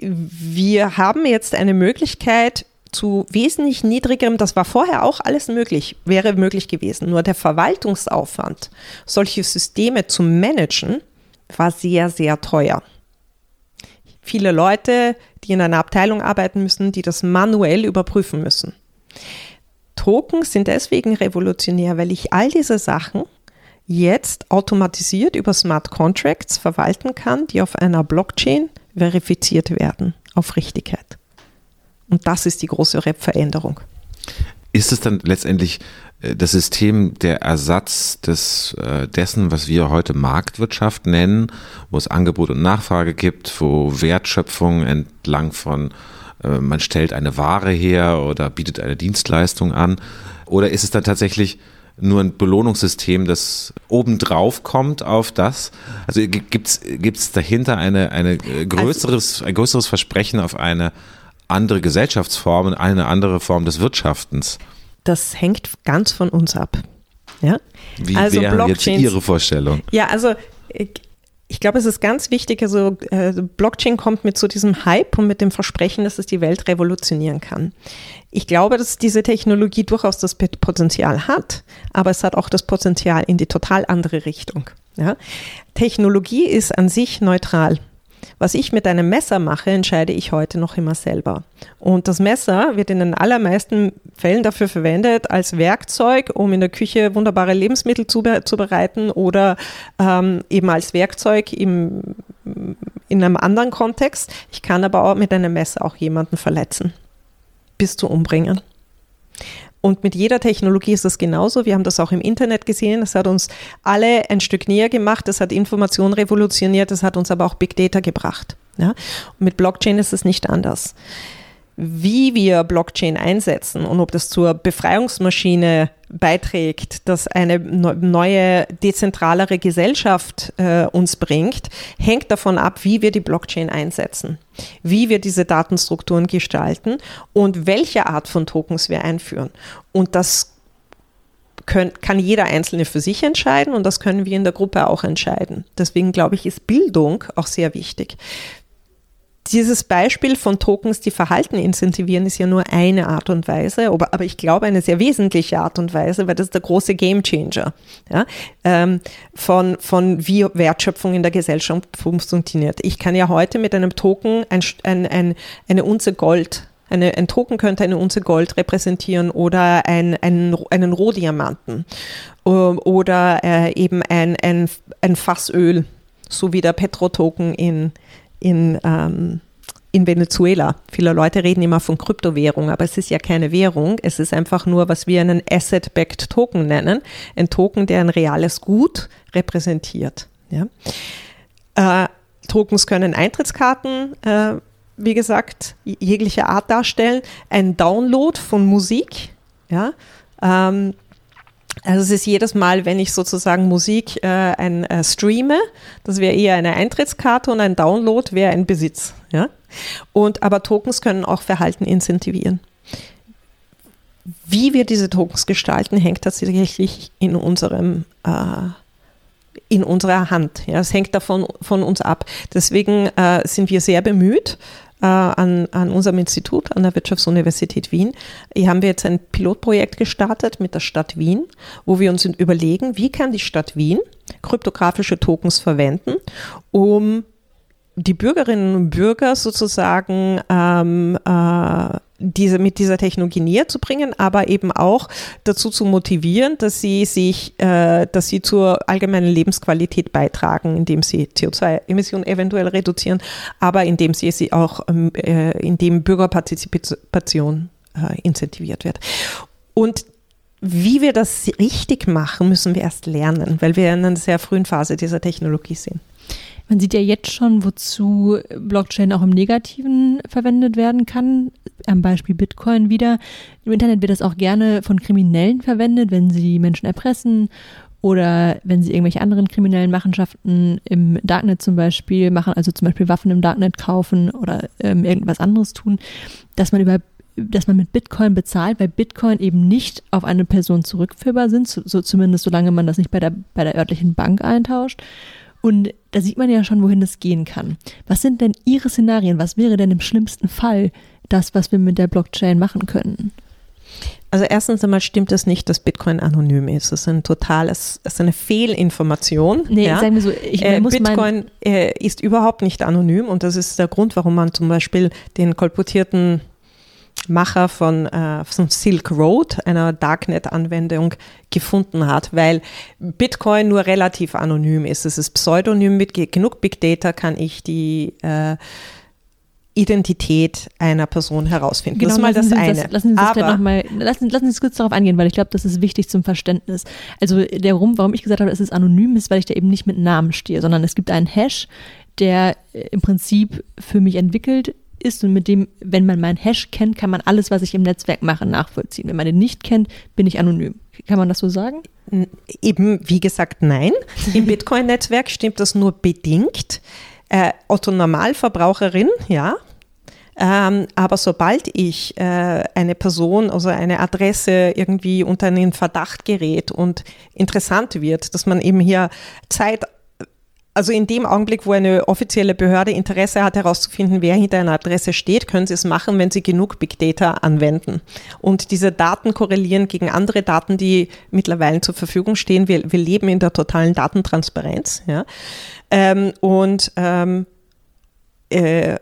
wir haben jetzt eine Möglichkeit, zu wesentlich niedrigerem, das war vorher auch alles möglich, wäre möglich gewesen. Nur der Verwaltungsaufwand, solche Systeme zu managen, war sehr, sehr teuer. Viele Leute, die in einer Abteilung arbeiten müssen, die das manuell überprüfen müssen. Tokens sind deswegen revolutionär, weil ich all diese Sachen jetzt automatisiert über Smart Contracts verwalten kann, die auf einer Blockchain verifiziert werden auf Richtigkeit. Und das ist die große Veränderung. Ist es dann letztendlich das System der Ersatz des, äh, dessen, was wir heute Marktwirtschaft nennen, wo es Angebot und Nachfrage gibt, wo Wertschöpfung entlang von äh, man stellt eine Ware her oder bietet eine Dienstleistung an? Oder ist es dann tatsächlich nur ein Belohnungssystem, das obendrauf kommt auf das? Also gibt es dahinter eine, eine größeres, ein größeres Versprechen auf eine andere Gesellschaftsform und eine andere Form des Wirtschaftens? Das hängt ganz von uns ab. Ja? Wie also wäre jetzt Ihre Vorstellung? Ja, also ich glaube, es ist ganz wichtig, also äh, Blockchain kommt mit so diesem Hype und mit dem Versprechen, dass es die Welt revolutionieren kann. Ich glaube, dass diese Technologie durchaus das Potenzial hat, aber es hat auch das Potenzial in die total andere Richtung. Ja? Technologie ist an sich neutral. Was ich mit einem Messer mache, entscheide ich heute noch immer selber. Und das Messer wird in den allermeisten Fällen dafür verwendet als Werkzeug, um in der Küche wunderbare Lebensmittel zu, bereiten oder ähm, eben als Werkzeug im, in einem anderen Kontext. Ich kann aber auch mit einem Messer auch jemanden verletzen, bis zu umbringen. Und mit jeder Technologie ist das genauso. Wir haben das auch im Internet gesehen. Das hat uns alle ein Stück näher gemacht. Das hat Information revolutioniert. Das hat uns aber auch Big Data gebracht. Ja? Und mit Blockchain ist es nicht anders wie wir Blockchain einsetzen und ob das zur Befreiungsmaschine beiträgt, dass eine neue, dezentralere Gesellschaft äh, uns bringt, hängt davon ab, wie wir die Blockchain einsetzen, wie wir diese Datenstrukturen gestalten und welche Art von Tokens wir einführen. Und das können, kann jeder Einzelne für sich entscheiden und das können wir in der Gruppe auch entscheiden. Deswegen glaube ich, ist Bildung auch sehr wichtig dieses Beispiel von Tokens, die Verhalten incentivieren, ist ja nur eine Art und Weise, aber, aber ich glaube eine sehr wesentliche Art und Weise, weil das ist der große Gamechanger ja, ähm, von, von wie Wertschöpfung in der Gesellschaft funktioniert. Ich kann ja heute mit einem Token ein, ein, ein, eine Unze Gold eine, ein Token könnte eine Unze Gold repräsentieren oder ein, ein, einen Rohdiamanten oder äh, eben ein, ein, ein Fassöl, so wie der Petro-Token in, in, ähm, in Venezuela. Viele Leute reden immer von Kryptowährung, aber es ist ja keine Währung. Es ist einfach nur, was wir einen Asset-Backed Token nennen. Ein Token, der ein reales Gut repräsentiert. Ja. Äh, Tokens können Eintrittskarten, äh, wie gesagt, jeglicher Art darstellen. Ein Download von Musik, ja, ähm, also es ist jedes Mal, wenn ich sozusagen Musik äh, ein, äh, streame, das wäre eher eine Eintrittskarte und ein Download wäre ein Besitz. Ja? Und aber Tokens können auch Verhalten incentivieren. Wie wir diese Tokens gestalten, hängt tatsächlich in unserem äh, in unserer Hand. Ja, es hängt davon von uns ab. Deswegen äh, sind wir sehr bemüht, äh, an, an unserem Institut, an der Wirtschaftsuniversität Wien. Hier haben wir jetzt ein Pilotprojekt gestartet mit der Stadt Wien, wo wir uns überlegen, wie kann die Stadt Wien kryptografische Tokens verwenden, um die Bürgerinnen und Bürger sozusagen ähm, äh, diese, mit dieser Technologie näher zu bringen, aber eben auch dazu zu motivieren, dass sie sich, äh, dass sie zur allgemeinen Lebensqualität beitragen, indem sie CO2-Emissionen eventuell reduzieren, aber indem sie sie auch, ähm, äh, indem Bürgerpartizipation äh, incentiviert wird. Und wie wir das richtig machen, müssen wir erst lernen, weil wir in einer sehr frühen Phase dieser Technologie sind. Man sieht ja jetzt schon, wozu Blockchain auch im Negativen verwendet werden kann. Am Beispiel Bitcoin wieder. Im Internet wird das auch gerne von Kriminellen verwendet, wenn sie Menschen erpressen oder wenn sie irgendwelche anderen kriminellen Machenschaften im Darknet zum Beispiel machen, also zum Beispiel Waffen im Darknet kaufen oder ähm, irgendwas anderes tun, dass man über dass man mit Bitcoin bezahlt, weil Bitcoin eben nicht auf eine Person zurückführbar sind, so, so zumindest solange man das nicht bei der, bei der örtlichen Bank eintauscht. Und da sieht man ja schon, wohin das gehen kann. Was sind denn Ihre Szenarien? Was wäre denn im schlimmsten Fall das, was wir mit der Blockchain machen könnten? Also erstens einmal stimmt es nicht, dass Bitcoin anonym ist. Das ist ein totales, das ist eine Fehlinformation. Nee, ja. sagen wir so, ich, äh, Bitcoin äh, ist überhaupt nicht anonym und das ist der Grund, warum man zum Beispiel den kolportierten Macher von, äh, von Silk Road, einer Darknet-Anwendung, gefunden hat, weil Bitcoin nur relativ anonym ist. Es ist pseudonym mit genug Big Data kann ich die äh, Identität einer Person herausfinden. Genau, das ist mal das lassen Sie eine. Das, lassen Sie das Aber noch mal, lassen, lassen Sie uns kurz darauf eingehen, weil ich glaube, das ist wichtig zum Verständnis. Also der Grund, warum ich gesagt habe, es ist anonym, ist, weil ich da eben nicht mit Namen stehe, sondern es gibt einen Hash, der äh, im Prinzip für mich entwickelt ist und mit dem, wenn man meinen Hash kennt, kann man alles, was ich im Netzwerk mache, nachvollziehen. Wenn man den nicht kennt, bin ich anonym. Kann man das so sagen? Eben, wie gesagt, nein. Im Bitcoin-Netzwerk stimmt das nur bedingt. Äh, Otto Normalverbraucherin, ja. Ähm, aber sobald ich äh, eine Person, also eine Adresse irgendwie unter einen Verdacht gerät und interessant wird, dass man eben hier Zeit also in dem Augenblick, wo eine offizielle Behörde Interesse hat, herauszufinden, wer hinter einer Adresse steht, können sie es machen, wenn sie genug Big Data anwenden. Und diese Daten korrelieren gegen andere Daten, die mittlerweile zur Verfügung stehen. Wir, wir leben in der totalen Datentransparenz. Ja? Ähm, und ähm, äh,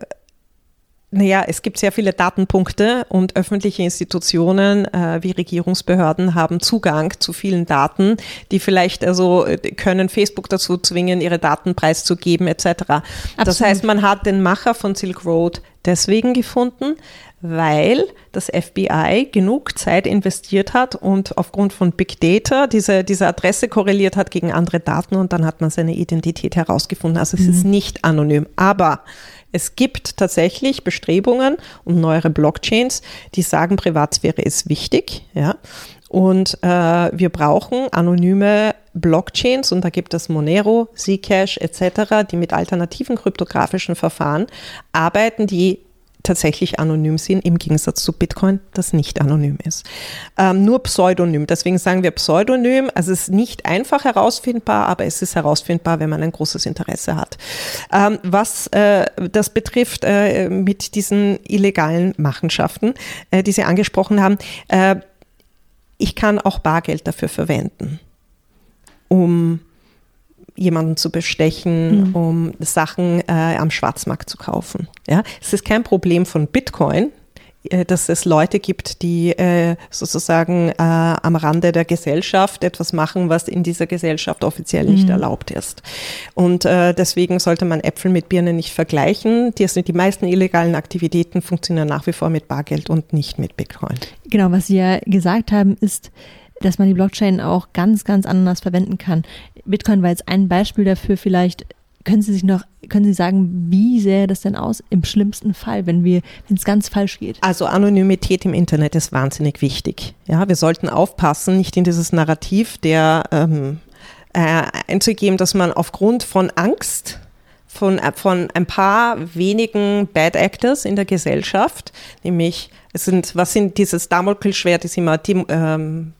naja, es gibt sehr viele Datenpunkte und öffentliche Institutionen äh, wie Regierungsbehörden haben Zugang zu vielen Daten, die vielleicht also äh, können Facebook dazu zwingen, ihre Daten preiszugeben etc. Absolut. Das heißt, man hat den Macher von Silk Road deswegen gefunden, weil das FBI genug Zeit investiert hat und aufgrund von Big Data diese, diese Adresse korreliert hat gegen andere Daten und dann hat man seine Identität herausgefunden. Also es mhm. ist nicht anonym. Aber es gibt tatsächlich Bestrebungen und neuere Blockchains, die sagen, Privatsphäre ist wichtig. Ja? Und äh, wir brauchen anonyme Blockchains und da gibt es Monero, Zcash etc., die mit alternativen kryptografischen Verfahren arbeiten, die tatsächlich anonym sind, im Gegensatz zu Bitcoin, das nicht anonym ist. Ähm, nur Pseudonym. Deswegen sagen wir Pseudonym. Also es ist nicht einfach herausfindbar, aber es ist herausfindbar, wenn man ein großes Interesse hat. Ähm, was äh, das betrifft äh, mit diesen illegalen Machenschaften, äh, die Sie angesprochen haben, äh, ich kann auch Bargeld dafür verwenden, um jemanden zu bestechen, mhm. um Sachen äh, am Schwarzmarkt zu kaufen. Ja, es ist kein Problem von Bitcoin, dass es Leute gibt, die äh, sozusagen äh, am Rande der Gesellschaft etwas machen, was in dieser Gesellschaft offiziell nicht mhm. erlaubt ist. Und äh, deswegen sollte man Äpfel mit Birnen nicht vergleichen. Die, die meisten illegalen Aktivitäten funktionieren nach wie vor mit Bargeld und nicht mit Bitcoin. Genau, was Sie ja gesagt haben, ist, dass man die Blockchain auch ganz, ganz anders verwenden kann. Bitcoin war jetzt ein Beispiel dafür. Vielleicht können Sie sich noch, können Sie sagen, wie sähe das denn aus im schlimmsten Fall, wenn wir, wenn es ganz falsch geht? Also Anonymität im Internet ist wahnsinnig wichtig. Ja, wir sollten aufpassen, nicht in dieses Narrativ der ähm, äh, einzugeben, dass man aufgrund von Angst von, äh, von ein paar wenigen Bad Actors in der Gesellschaft, nämlich es sind, was sind dieses Damoklesschwert, ist immer die, ähm,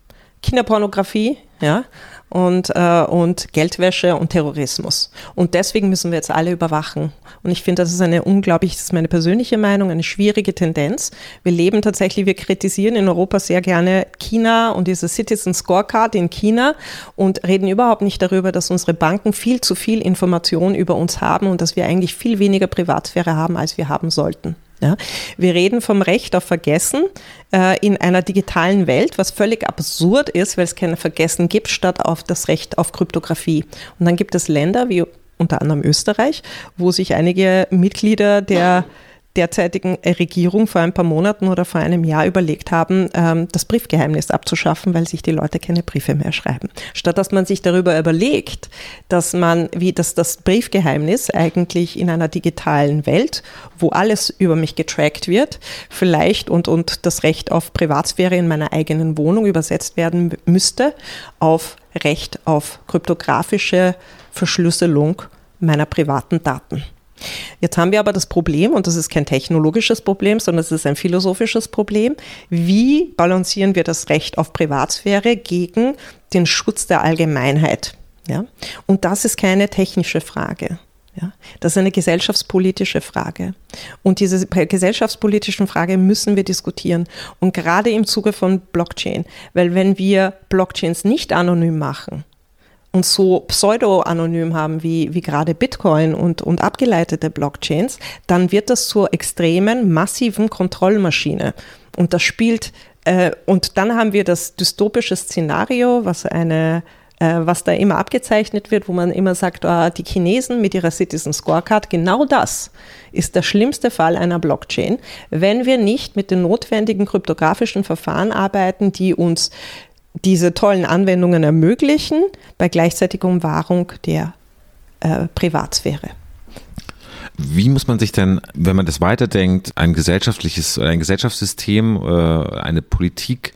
Kinderpornografie, ja, und, äh, und Geldwäsche und Terrorismus. Und deswegen müssen wir jetzt alle überwachen. Und ich finde, das ist eine unglaublich, das ist meine persönliche Meinung, eine schwierige Tendenz. Wir leben tatsächlich, wir kritisieren in Europa sehr gerne China und diese Citizen Scorecard in China und reden überhaupt nicht darüber, dass unsere Banken viel zu viel Information über uns haben und dass wir eigentlich viel weniger Privatsphäre haben, als wir haben sollten. Ja, wir reden vom Recht auf Vergessen äh, in einer digitalen Welt, was völlig absurd ist, weil es kein Vergessen gibt, statt auf das Recht auf Kryptographie. Und dann gibt es Länder wie unter anderem Österreich, wo sich einige Mitglieder der derzeitigen Regierung vor ein paar Monaten oder vor einem Jahr überlegt haben, ähm, das Briefgeheimnis abzuschaffen, weil sich die Leute keine Briefe mehr schreiben. Statt dass man sich darüber überlegt, dass man, wie das, das Briefgeheimnis eigentlich in einer digitalen Welt, wo alles über mich getrackt wird, vielleicht und, und das Recht auf Privatsphäre in meiner eigenen Wohnung übersetzt werden müsste, auf Recht auf kryptografische Verschlüsselung meiner privaten Daten. Jetzt haben wir aber das Problem, und das ist kein technologisches Problem, sondern es ist ein philosophisches Problem. Wie balancieren wir das Recht auf Privatsphäre gegen den Schutz der Allgemeinheit? Ja? Und das ist keine technische Frage. Ja, das ist eine gesellschaftspolitische Frage. Und diese gesellschaftspolitischen Frage müssen wir diskutieren. Und gerade im Zuge von Blockchain. Weil wenn wir Blockchains nicht anonym machen, und so pseudo-anonym haben wie, wie gerade Bitcoin und, und abgeleitete Blockchains, dann wird das zur extremen, massiven Kontrollmaschine. Und das spielt, äh, und dann haben wir das dystopische Szenario, was eine äh, was da immer abgezeichnet wird, wo man immer sagt, oh, die Chinesen mit ihrer Citizen Scorecard, genau das ist der schlimmste Fall einer Blockchain, wenn wir nicht mit den notwendigen kryptografischen Verfahren arbeiten, die uns diese tollen Anwendungen ermöglichen, bei gleichzeitiger Umwahrung der äh, Privatsphäre. Wie muss man sich denn, wenn man das weiterdenkt, ein gesellschaftliches oder ein Gesellschaftssystem, äh, eine Politik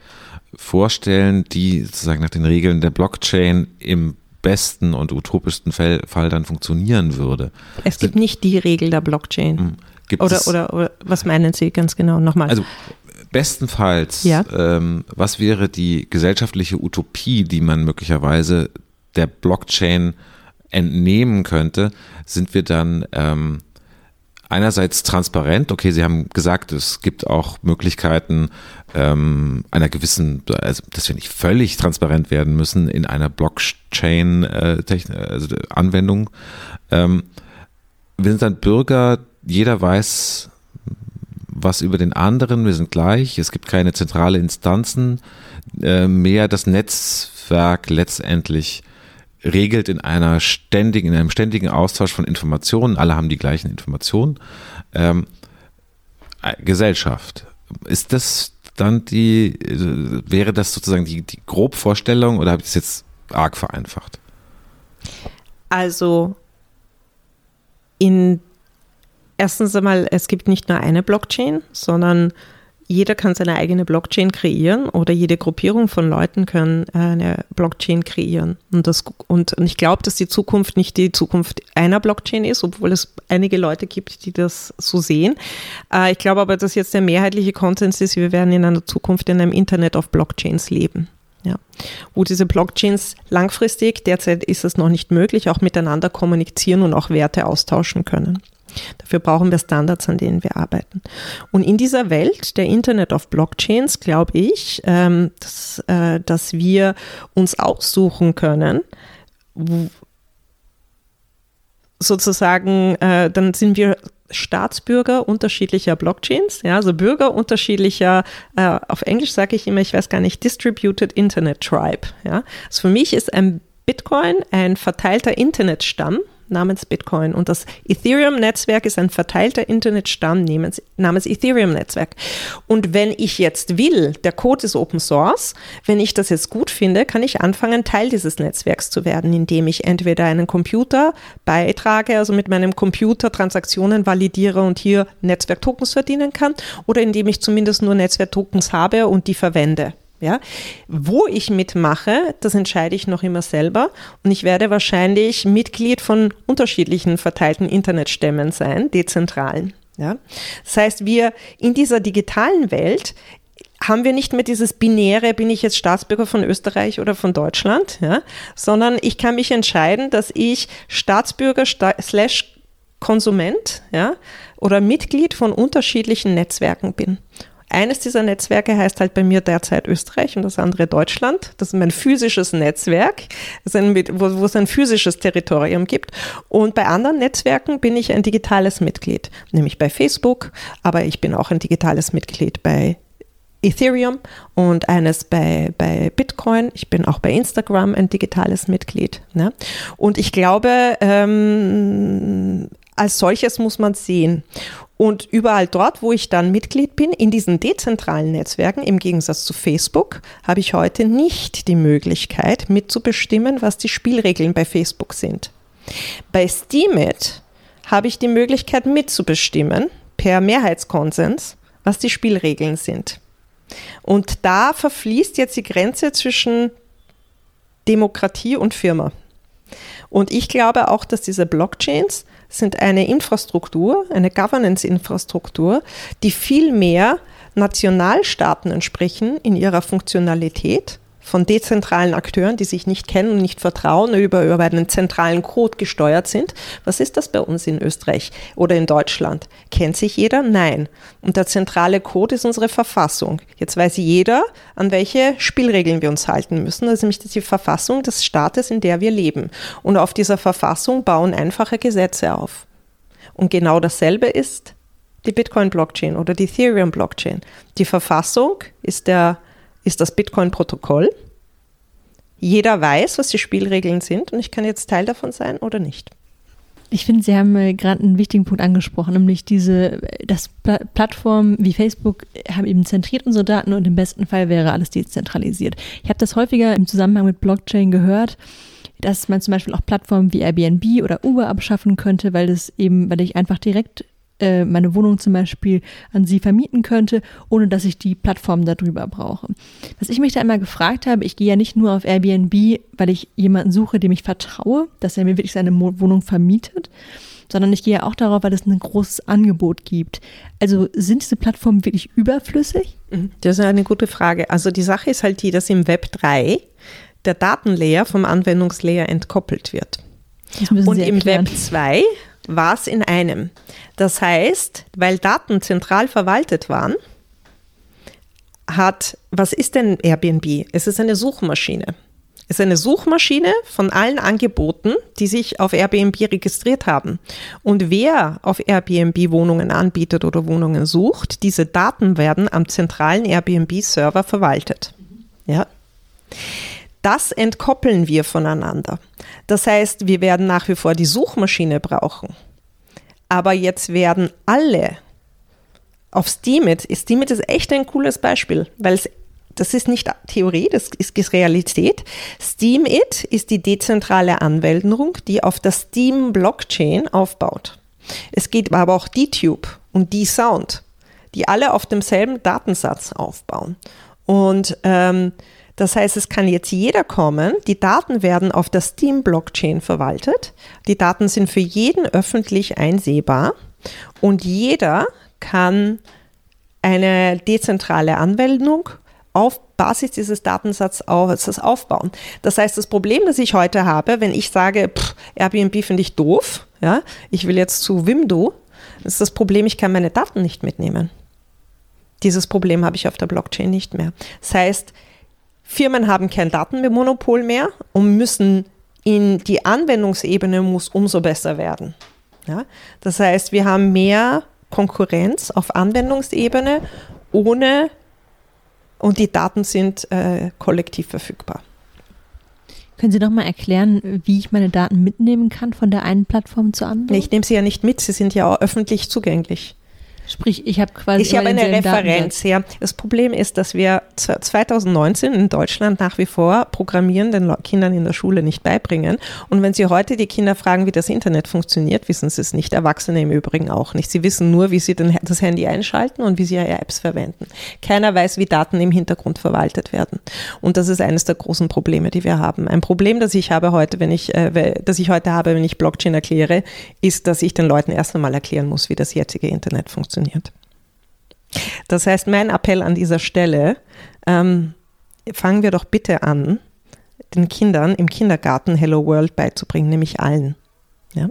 vorstellen, die sozusagen nach den Regeln der Blockchain im besten und utopischsten Fall, Fall dann funktionieren würde? Es gibt nicht die Regel der Blockchain. Hm. Oder, oder, oder, was meinen Sie ganz genau nochmal? Also bestenfalls, ja. ähm, was wäre die gesellschaftliche Utopie, die man möglicherweise der Blockchain entnehmen könnte? Sind wir dann ähm, einerseits transparent, okay, Sie haben gesagt, es gibt auch Möglichkeiten ähm, einer gewissen, also dass wir nicht völlig transparent werden müssen in einer Blockchain-Anwendung. Äh, also ähm, wir sind dann Bürger, jeder weiß was über den anderen, wir sind gleich, es gibt keine zentrale Instanzen äh, mehr, das Netzwerk letztendlich regelt in einer ständigen, in einem ständigen Austausch von Informationen, alle haben die gleichen Informationen. Ähm, äh, Gesellschaft. Ist das dann die, äh, wäre das sozusagen die, die Grobvorstellung oder habe ich das jetzt arg vereinfacht? Also in erstens einmal, es gibt nicht nur eine Blockchain, sondern jeder kann seine eigene Blockchain kreieren oder jede Gruppierung von Leuten kann eine Blockchain kreieren. Und, das, und ich glaube, dass die Zukunft nicht die Zukunft einer Blockchain ist, obwohl es einige Leute gibt, die das so sehen. Äh, ich glaube aber, dass jetzt der mehrheitliche Konsens ist, wir werden in einer Zukunft in einem Internet of Blockchains leben. Ja. Wo diese Blockchains langfristig, derzeit ist es noch nicht möglich, auch miteinander kommunizieren und auch Werte austauschen können. Dafür brauchen wir Standards, an denen wir arbeiten. Und in dieser Welt der Internet of Blockchains glaube ich, ähm, dass, äh, dass wir uns aussuchen können, sozusagen, äh, dann sind wir Staatsbürger unterschiedlicher Blockchains, ja, also Bürger unterschiedlicher, äh, auf Englisch sage ich immer, ich weiß gar nicht, Distributed Internet Tribe. Ja. Also für mich ist ein Bitcoin ein verteilter Internetstamm, namens Bitcoin. Und das Ethereum-Netzwerk ist ein verteilter Internetstamm namens, namens Ethereum-Netzwerk. Und wenn ich jetzt will, der Code ist Open Source, wenn ich das jetzt gut finde, kann ich anfangen, Teil dieses Netzwerks zu werden, indem ich entweder einen Computer beitrage, also mit meinem Computer Transaktionen validiere und hier Netzwerk-Tokens verdienen kann, oder indem ich zumindest nur Netzwerk-Tokens habe und die verwende. Ja? Wo ich mitmache, das entscheide ich noch immer selber und ich werde wahrscheinlich Mitglied von unterschiedlichen verteilten Internetstämmen sein, dezentralen. Ja? Das heißt, wir in dieser digitalen Welt haben wir nicht mehr dieses binäre, bin ich jetzt Staatsbürger von Österreich oder von Deutschland, ja? sondern ich kann mich entscheiden, dass ich Staatsbürger slash Konsument ja, oder Mitglied von unterschiedlichen Netzwerken bin. Eines dieser Netzwerke heißt halt bei mir derzeit Österreich und das andere Deutschland. Das ist mein physisches Netzwerk, wo, wo es ein physisches Territorium gibt. Und bei anderen Netzwerken bin ich ein digitales Mitglied, nämlich bei Facebook, aber ich bin auch ein digitales Mitglied bei Ethereum und eines bei, bei Bitcoin. Ich bin auch bei Instagram ein digitales Mitglied. Ne? Und ich glaube, ähm, als solches muss man sehen. Und überall dort, wo ich dann Mitglied bin, in diesen dezentralen Netzwerken, im Gegensatz zu Facebook, habe ich heute nicht die Möglichkeit mitzubestimmen, was die Spielregeln bei Facebook sind. Bei Steemit habe ich die Möglichkeit mitzubestimmen, per Mehrheitskonsens, was die Spielregeln sind. Und da verfließt jetzt die Grenze zwischen Demokratie und Firma. Und ich glaube auch, dass diese Blockchains sind eine Infrastruktur, eine Governance-Infrastruktur, die viel mehr Nationalstaaten entsprechen in ihrer Funktionalität von dezentralen Akteuren, die sich nicht kennen und nicht vertrauen, über, über einen zentralen Code gesteuert sind. Was ist das bei uns in Österreich oder in Deutschland? Kennt sich jeder? Nein. Und der zentrale Code ist unsere Verfassung. Jetzt weiß jeder, an welche Spielregeln wir uns halten müssen. Das ist nämlich die Verfassung des Staates, in der wir leben. Und auf dieser Verfassung bauen einfache Gesetze auf. Und genau dasselbe ist die Bitcoin-Blockchain oder die Ethereum-Blockchain. Die Verfassung ist der ist das Bitcoin-Protokoll. Jeder weiß, was die Spielregeln sind und ich kann jetzt Teil davon sein oder nicht. Ich finde, Sie haben äh, gerade einen wichtigen Punkt angesprochen, nämlich diese, dass Pla Plattformen wie Facebook haben eben zentriert unsere Daten und im besten Fall wäre alles dezentralisiert. Ich habe das häufiger im Zusammenhang mit Blockchain gehört, dass man zum Beispiel auch Plattformen wie Airbnb oder Uber abschaffen könnte, weil das eben, weil ich einfach direkt äh, meine Wohnung zum Beispiel an sie vermieten könnte, ohne dass ich die Plattform darüber brauche. Was ich mich da immer gefragt habe, ich gehe ja nicht nur auf Airbnb, weil ich jemanden suche, dem ich vertraue, dass er mir wirklich seine Wohnung vermietet, sondern ich gehe auch darauf, weil es ein großes Angebot gibt. Also sind diese Plattformen wirklich überflüssig? Mhm. Das ist eine gute Frage. Also die Sache ist halt die, dass im Web 3 der Datenlayer vom Anwendungslayer entkoppelt wird. Und im Web 2 war es in einem. Das heißt, weil Daten zentral verwaltet waren, hat, was ist denn Airbnb? Es ist eine Suchmaschine. Es ist eine Suchmaschine von allen Angeboten, die sich auf Airbnb registriert haben. Und wer auf Airbnb Wohnungen anbietet oder Wohnungen sucht, diese Daten werden am zentralen Airbnb-Server verwaltet. Ja. Das entkoppeln wir voneinander. Das heißt, wir werden nach wie vor die Suchmaschine brauchen. Aber jetzt werden alle auf Steamit, Steamit ist echt ein cooles Beispiel, weil es das ist nicht Theorie, das ist Realität. Steamit ist die dezentrale Anwendung, die auf der Steam Blockchain aufbaut. Es geht aber auch DTube und D-Sound, die alle auf demselben Datensatz aufbauen. Und ähm, das heißt, es kann jetzt jeder kommen. Die Daten werden auf der Steam-Blockchain verwaltet. Die Daten sind für jeden öffentlich einsehbar und jeder kann eine dezentrale Anwendung auf Basis dieses Datensatzes aufbauen. Das heißt, das Problem, das ich heute habe, wenn ich sage, pff, Airbnb finde ich doof, ja, ich will jetzt zu Wimdo, ist das Problem, ich kann meine Daten nicht mitnehmen. Dieses Problem habe ich auf der Blockchain nicht mehr. Das heißt, Firmen haben kein Datenmonopol mehr und müssen in die Anwendungsebene muss umso besser werden. Ja? Das heißt, wir haben mehr Konkurrenz auf Anwendungsebene ohne und die Daten sind äh, kollektiv verfügbar. Können Sie doch mal erklären, wie ich meine Daten mitnehmen kann von der einen Plattform zur anderen? Ich nehme sie ja nicht mit, sie sind ja auch öffentlich zugänglich. Sprich, ich habe quasi. Ich habe eine Referenz, ja. Das Problem ist, dass wir 2019 in Deutschland nach wie vor Programmieren den Kindern in der Schule nicht beibringen. Und wenn Sie heute die Kinder fragen, wie das Internet funktioniert, wissen sie es nicht. Erwachsene im Übrigen auch nicht. Sie wissen nur, wie sie den, das Handy einschalten und wie sie ihre Apps verwenden. Keiner weiß, wie Daten im Hintergrund verwaltet werden. Und das ist eines der großen Probleme, die wir haben. Ein Problem, das ich habe heute, wenn ich, äh, das ich heute habe, wenn ich Blockchain erkläre, ist, dass ich den Leuten erst einmal erklären muss, wie das jetzige Internet funktioniert funktioniert. Das heißt, mein Appell an dieser Stelle, ähm, fangen wir doch bitte an, den Kindern im Kindergarten Hello World beizubringen, nämlich allen. Ja?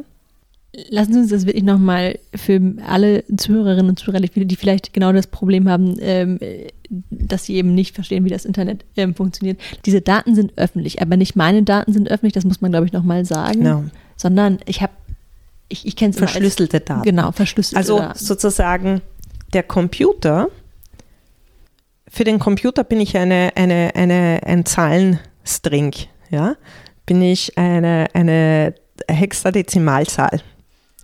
Lassen Sie uns das wirklich nochmal für alle Zuhörerinnen und Zuhörer, die vielleicht genau das Problem haben, ähm, dass sie eben nicht verstehen, wie das Internet ähm, funktioniert. Diese Daten sind öffentlich, aber nicht meine Daten sind öffentlich, das muss man, glaube ich, nochmal sagen, genau. sondern ich habe ich, ich kenne es Verschlüsselte als, Daten. Genau, verschlüsselte also Daten. Also sozusagen der Computer, für den Computer bin ich eine, eine, eine, ein Zahlenstring, ja, bin ich eine, eine Hexadezimalzahl.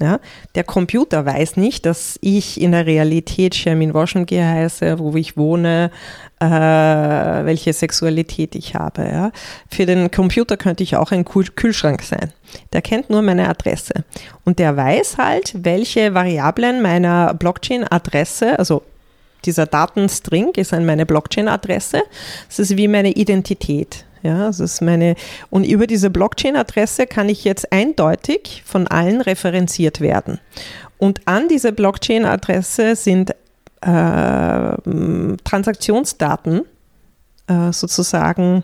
Ja, der Computer weiß nicht, dass ich in der Realität Shermin Washington heiße, wo ich wohne, äh, welche Sexualität ich habe. Ja. Für den Computer könnte ich auch ein Kühlschrank sein. Der kennt nur meine Adresse. Und der weiß halt, welche Variablen meiner Blockchain-Adresse, also dieser Datenstring ist an meine Blockchain-Adresse. Das ist wie meine Identität. Ja, das ist meine, und über diese Blockchain-Adresse kann ich jetzt eindeutig von allen referenziert werden. Und an diese Blockchain-Adresse sind äh, Transaktionsdaten äh, sozusagen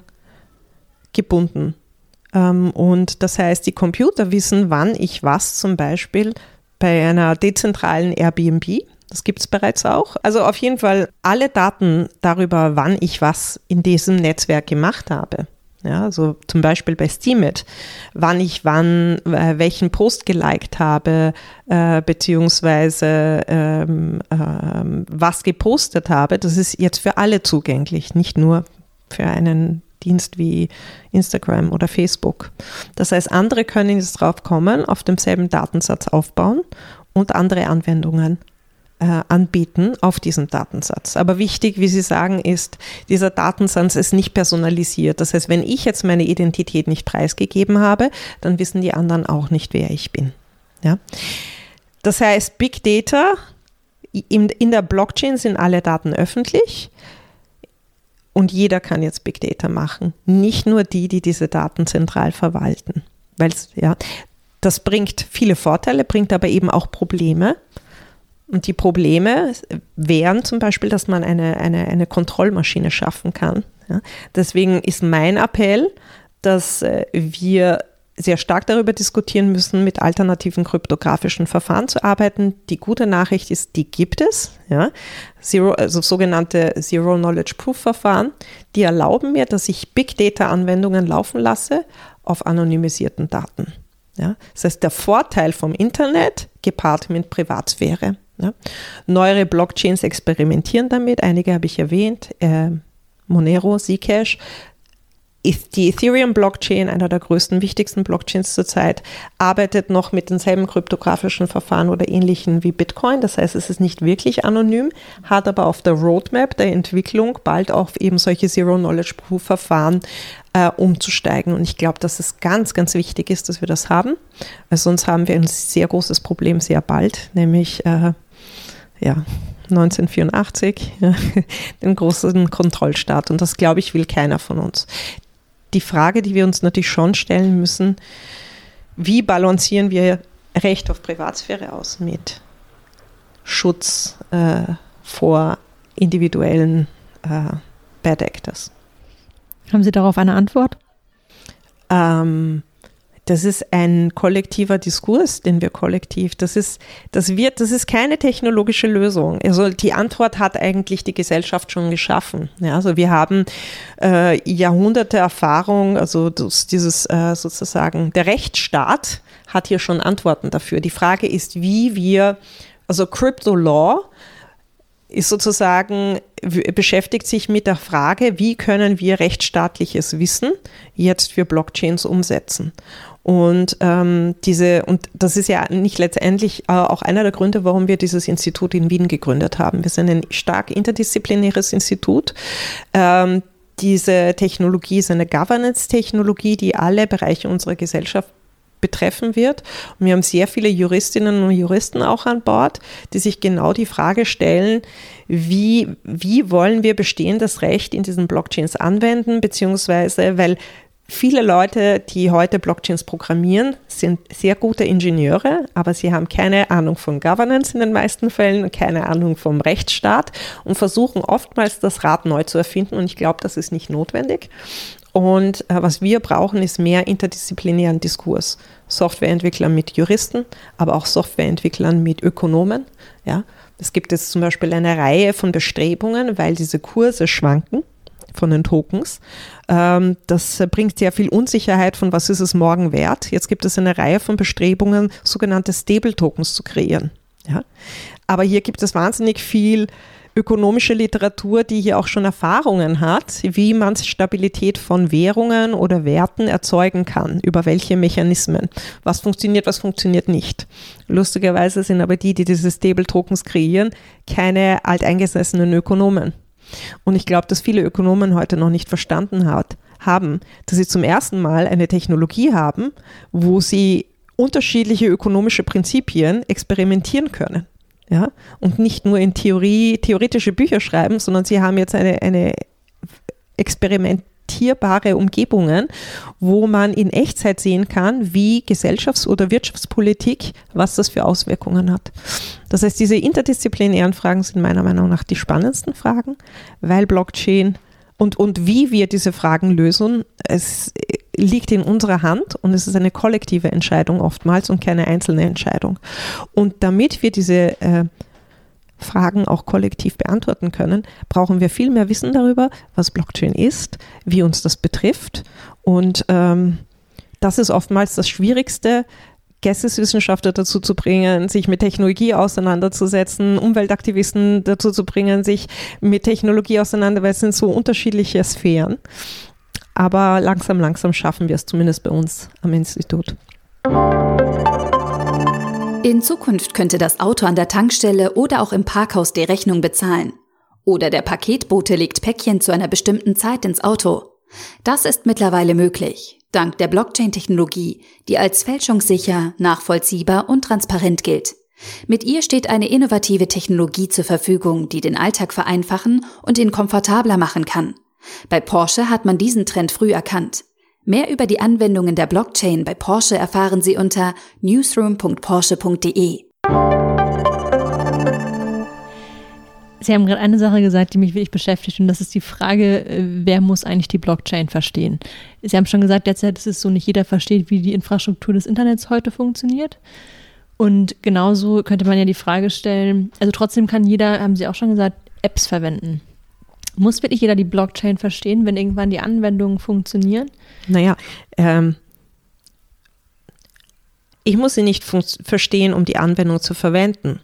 gebunden. Ähm, und das heißt, die Computer wissen, wann ich was zum Beispiel bei einer dezentralen Airbnb das gibt es bereits auch. Also auf jeden Fall alle Daten darüber, wann ich was in diesem Netzwerk gemacht habe. Ja, also zum Beispiel bei Steamit, wann ich wann äh, welchen Post geliked habe, äh, beziehungsweise ähm, ähm, was gepostet habe, das ist jetzt für alle zugänglich, nicht nur für einen Dienst wie Instagram oder Facebook. Das heißt, andere können jetzt drauf kommen, auf demselben Datensatz aufbauen und andere Anwendungen anbieten auf diesen Datensatz. Aber wichtig, wie Sie sagen, ist, dieser Datensatz ist nicht personalisiert. Das heißt, wenn ich jetzt meine Identität nicht preisgegeben habe, dann wissen die anderen auch nicht, wer ich bin. Ja? Das heißt, Big Data, in, in der Blockchain sind alle Daten öffentlich. Und jeder kann jetzt Big Data machen, nicht nur die, die diese Daten zentral verwalten. Weil ja, das bringt viele Vorteile, bringt aber eben auch Probleme. Und die Probleme wären zum Beispiel, dass man eine, eine, eine Kontrollmaschine schaffen kann. Ja. Deswegen ist mein Appell, dass äh, wir sehr stark darüber diskutieren müssen, mit alternativen kryptografischen Verfahren zu arbeiten. Die gute Nachricht ist, die gibt es. Ja. Zero, also sogenannte Zero Knowledge Proof Verfahren, die erlauben mir, dass ich Big Data Anwendungen laufen lasse auf anonymisierten Daten. Ja. Das heißt, der Vorteil vom Internet gepaart mit Privatsphäre. Ja. Neuere Blockchains experimentieren damit, einige habe ich erwähnt, äh, Monero, Zcash. Die Ethereum-Blockchain, einer der größten, wichtigsten Blockchains zurzeit, arbeitet noch mit denselben kryptografischen Verfahren oder ähnlichen wie Bitcoin. Das heißt, es ist nicht wirklich anonym, hat aber auf der Roadmap der Entwicklung bald auf eben solche Zero-Knowledge-Proof-Verfahren äh, umzusteigen. Und ich glaube, dass es ganz, ganz wichtig ist, dass wir das haben. Weil sonst haben wir ein sehr großes Problem sehr bald, nämlich äh, ja, 1984, ja, den großen Kontrollstaat. Und das, glaube ich, will keiner von uns. Die Frage, die wir uns natürlich schon stellen müssen, wie balancieren wir Recht auf Privatsphäre aus mit Schutz äh, vor individuellen äh, Bad Actors? Haben Sie darauf eine Antwort? Ähm, das ist ein kollektiver Diskurs, den wir kollektiv, das ist, das wird, das ist keine technologische Lösung. Also die Antwort hat eigentlich die Gesellschaft schon geschaffen. Ja, also wir haben äh, Jahrhunderte Erfahrung, also das, dieses äh, sozusagen, der Rechtsstaat hat hier schon Antworten dafür. Die Frage ist, wie wir, also Crypto Law ist sozusagen, beschäftigt sich mit der Frage, wie können wir rechtsstaatliches Wissen jetzt für Blockchains umsetzen. Und ähm, diese, und das ist ja nicht letztendlich äh, auch einer der Gründe, warum wir dieses Institut in Wien gegründet haben. Wir sind ein stark interdisziplinäres Institut. Ähm, diese Technologie ist eine Governance-Technologie, die alle Bereiche unserer Gesellschaft betreffen wird. Und wir haben sehr viele Juristinnen und Juristen auch an Bord, die sich genau die Frage stellen, wie, wie wollen wir bestehendes Recht in diesen Blockchains anwenden, beziehungsweise, weil Viele Leute, die heute Blockchains programmieren, sind sehr gute Ingenieure, aber sie haben keine Ahnung von Governance in den meisten Fällen und keine Ahnung vom Rechtsstaat und versuchen oftmals das Rad neu zu erfinden. Und ich glaube, das ist nicht notwendig. Und äh, was wir brauchen, ist mehr interdisziplinären Diskurs. Softwareentwickler mit Juristen, aber auch Softwareentwicklern mit Ökonomen. Ja. Es gibt jetzt zum Beispiel eine Reihe von Bestrebungen, weil diese Kurse schwanken von den Tokens. Ähm, das bringt sehr viel Unsicherheit von, was ist es morgen wert. Jetzt gibt es eine Reihe von Bestrebungen, sogenannte Stable-Tokens zu kreieren. Ja? Aber hier gibt es wahnsinnig viel ökonomische Literatur, die hier auch schon Erfahrungen hat, wie man Stabilität von Währungen oder Werten erzeugen kann, über welche Mechanismen. Was funktioniert, was funktioniert nicht. Lustigerweise sind aber die, die diese Stable Tokens kreieren, keine alteingesessenen Ökonomen. Und ich glaube, dass viele Ökonomen heute noch nicht verstanden hat, haben, dass sie zum ersten Mal eine Technologie haben, wo sie unterschiedliche ökonomische Prinzipien experimentieren können. Ja? Und nicht nur in Theorie, theoretische Bücher schreiben, sondern sie haben jetzt eine, eine Experiment, adaptierbare Umgebungen, wo man in Echtzeit sehen kann, wie Gesellschafts- oder Wirtschaftspolitik, was das für Auswirkungen hat. Das heißt, diese interdisziplinären Fragen sind meiner Meinung nach die spannendsten Fragen, weil Blockchain und, und wie wir diese Fragen lösen, es liegt in unserer Hand und es ist eine kollektive Entscheidung oftmals und keine einzelne Entscheidung. Und damit wir diese äh, Fragen auch kollektiv beantworten können, brauchen wir viel mehr Wissen darüber, was Blockchain ist, wie uns das betrifft. Und ähm, das ist oftmals das Schwierigste, Geisteswissenschaftler dazu zu bringen, sich mit Technologie auseinanderzusetzen, Umweltaktivisten dazu zu bringen, sich mit Technologie auseinanderzusetzen, weil es sind so unterschiedliche Sphären. Aber langsam, langsam schaffen wir es zumindest bei uns am Institut. In Zukunft könnte das Auto an der Tankstelle oder auch im Parkhaus die Rechnung bezahlen. Oder der Paketbote legt Päckchen zu einer bestimmten Zeit ins Auto. Das ist mittlerweile möglich, dank der Blockchain-Technologie, die als fälschungssicher, nachvollziehbar und transparent gilt. Mit ihr steht eine innovative Technologie zur Verfügung, die den Alltag vereinfachen und ihn komfortabler machen kann. Bei Porsche hat man diesen Trend früh erkannt. Mehr über die Anwendungen der Blockchain bei Porsche erfahren Sie unter newsroom.porsche.de. Sie haben gerade eine Sache gesagt, die mich wirklich beschäftigt, und das ist die Frage, äh, wer muss eigentlich die Blockchain verstehen? Sie haben schon gesagt, derzeit ist es so, nicht jeder versteht, wie die Infrastruktur des Internets heute funktioniert. Und genauso könnte man ja die Frage stellen, also trotzdem kann jeder, haben Sie auch schon gesagt, Apps verwenden. Muss wirklich jeder die Blockchain verstehen, wenn irgendwann die Anwendungen funktionieren? Naja, ähm, ich muss sie nicht verstehen, um die Anwendung zu verwenden.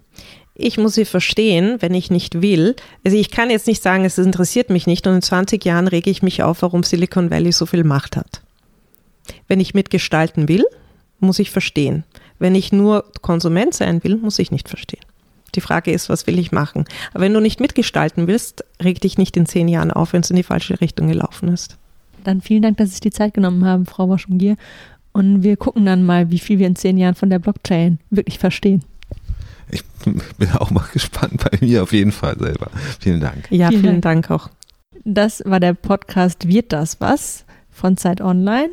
Ich muss sie verstehen, wenn ich nicht will. Also ich kann jetzt nicht sagen, es interessiert mich nicht und in 20 Jahren rege ich mich auf, warum Silicon Valley so viel Macht hat. Wenn ich mitgestalten will, muss ich verstehen. Wenn ich nur Konsument sein will, muss ich nicht verstehen. Die Frage ist, was will ich machen? Aber wenn du nicht mitgestalten willst, reg dich nicht in zehn Jahren auf, wenn es in die falsche Richtung gelaufen ist. Dann vielen Dank, dass Sie sich die Zeit genommen haben, Frau Waschengier. Und wir gucken dann mal, wie viel wir in zehn Jahren von der Blockchain wirklich verstehen. Ich bin auch mal gespannt bei mir auf jeden Fall selber. Vielen Dank. Ja, vielen, vielen Dank. Dank auch. Das war der Podcast Wird das was von Zeit Online.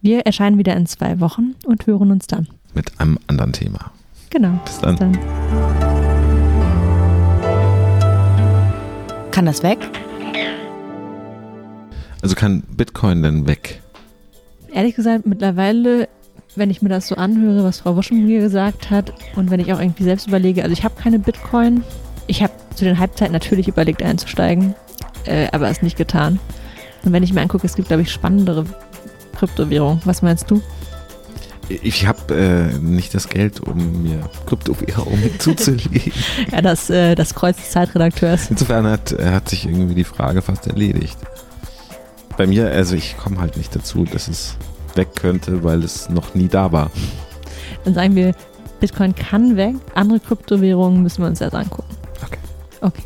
Wir erscheinen wieder in zwei Wochen und hören uns dann. Mit einem anderen Thema. Genau. Bis dann. Bis dann. Kann das weg? Also kann Bitcoin denn weg? Ehrlich gesagt, mittlerweile, wenn ich mir das so anhöre, was Frau Woschenmühe gesagt hat und wenn ich auch irgendwie selbst überlege, also ich habe keine Bitcoin. Ich habe zu den Halbzeiten natürlich überlegt einzusteigen, äh, aber es nicht getan. Und wenn ich mir angucke, es gibt, glaube ich, spannendere Kryptowährungen. Was meinst du? Ich habe äh, nicht das Geld, um mir Kryptowährungen zuzulegen. ja, das, äh, das Kreuz des Zeitredakteurs. Insofern hat, äh, hat sich irgendwie die Frage fast erledigt. Bei mir, also ich komme halt nicht dazu, dass es weg könnte, weil es noch nie da war. Dann sagen wir, Bitcoin kann weg, andere Kryptowährungen müssen wir uns erst angucken. Okay. Okay.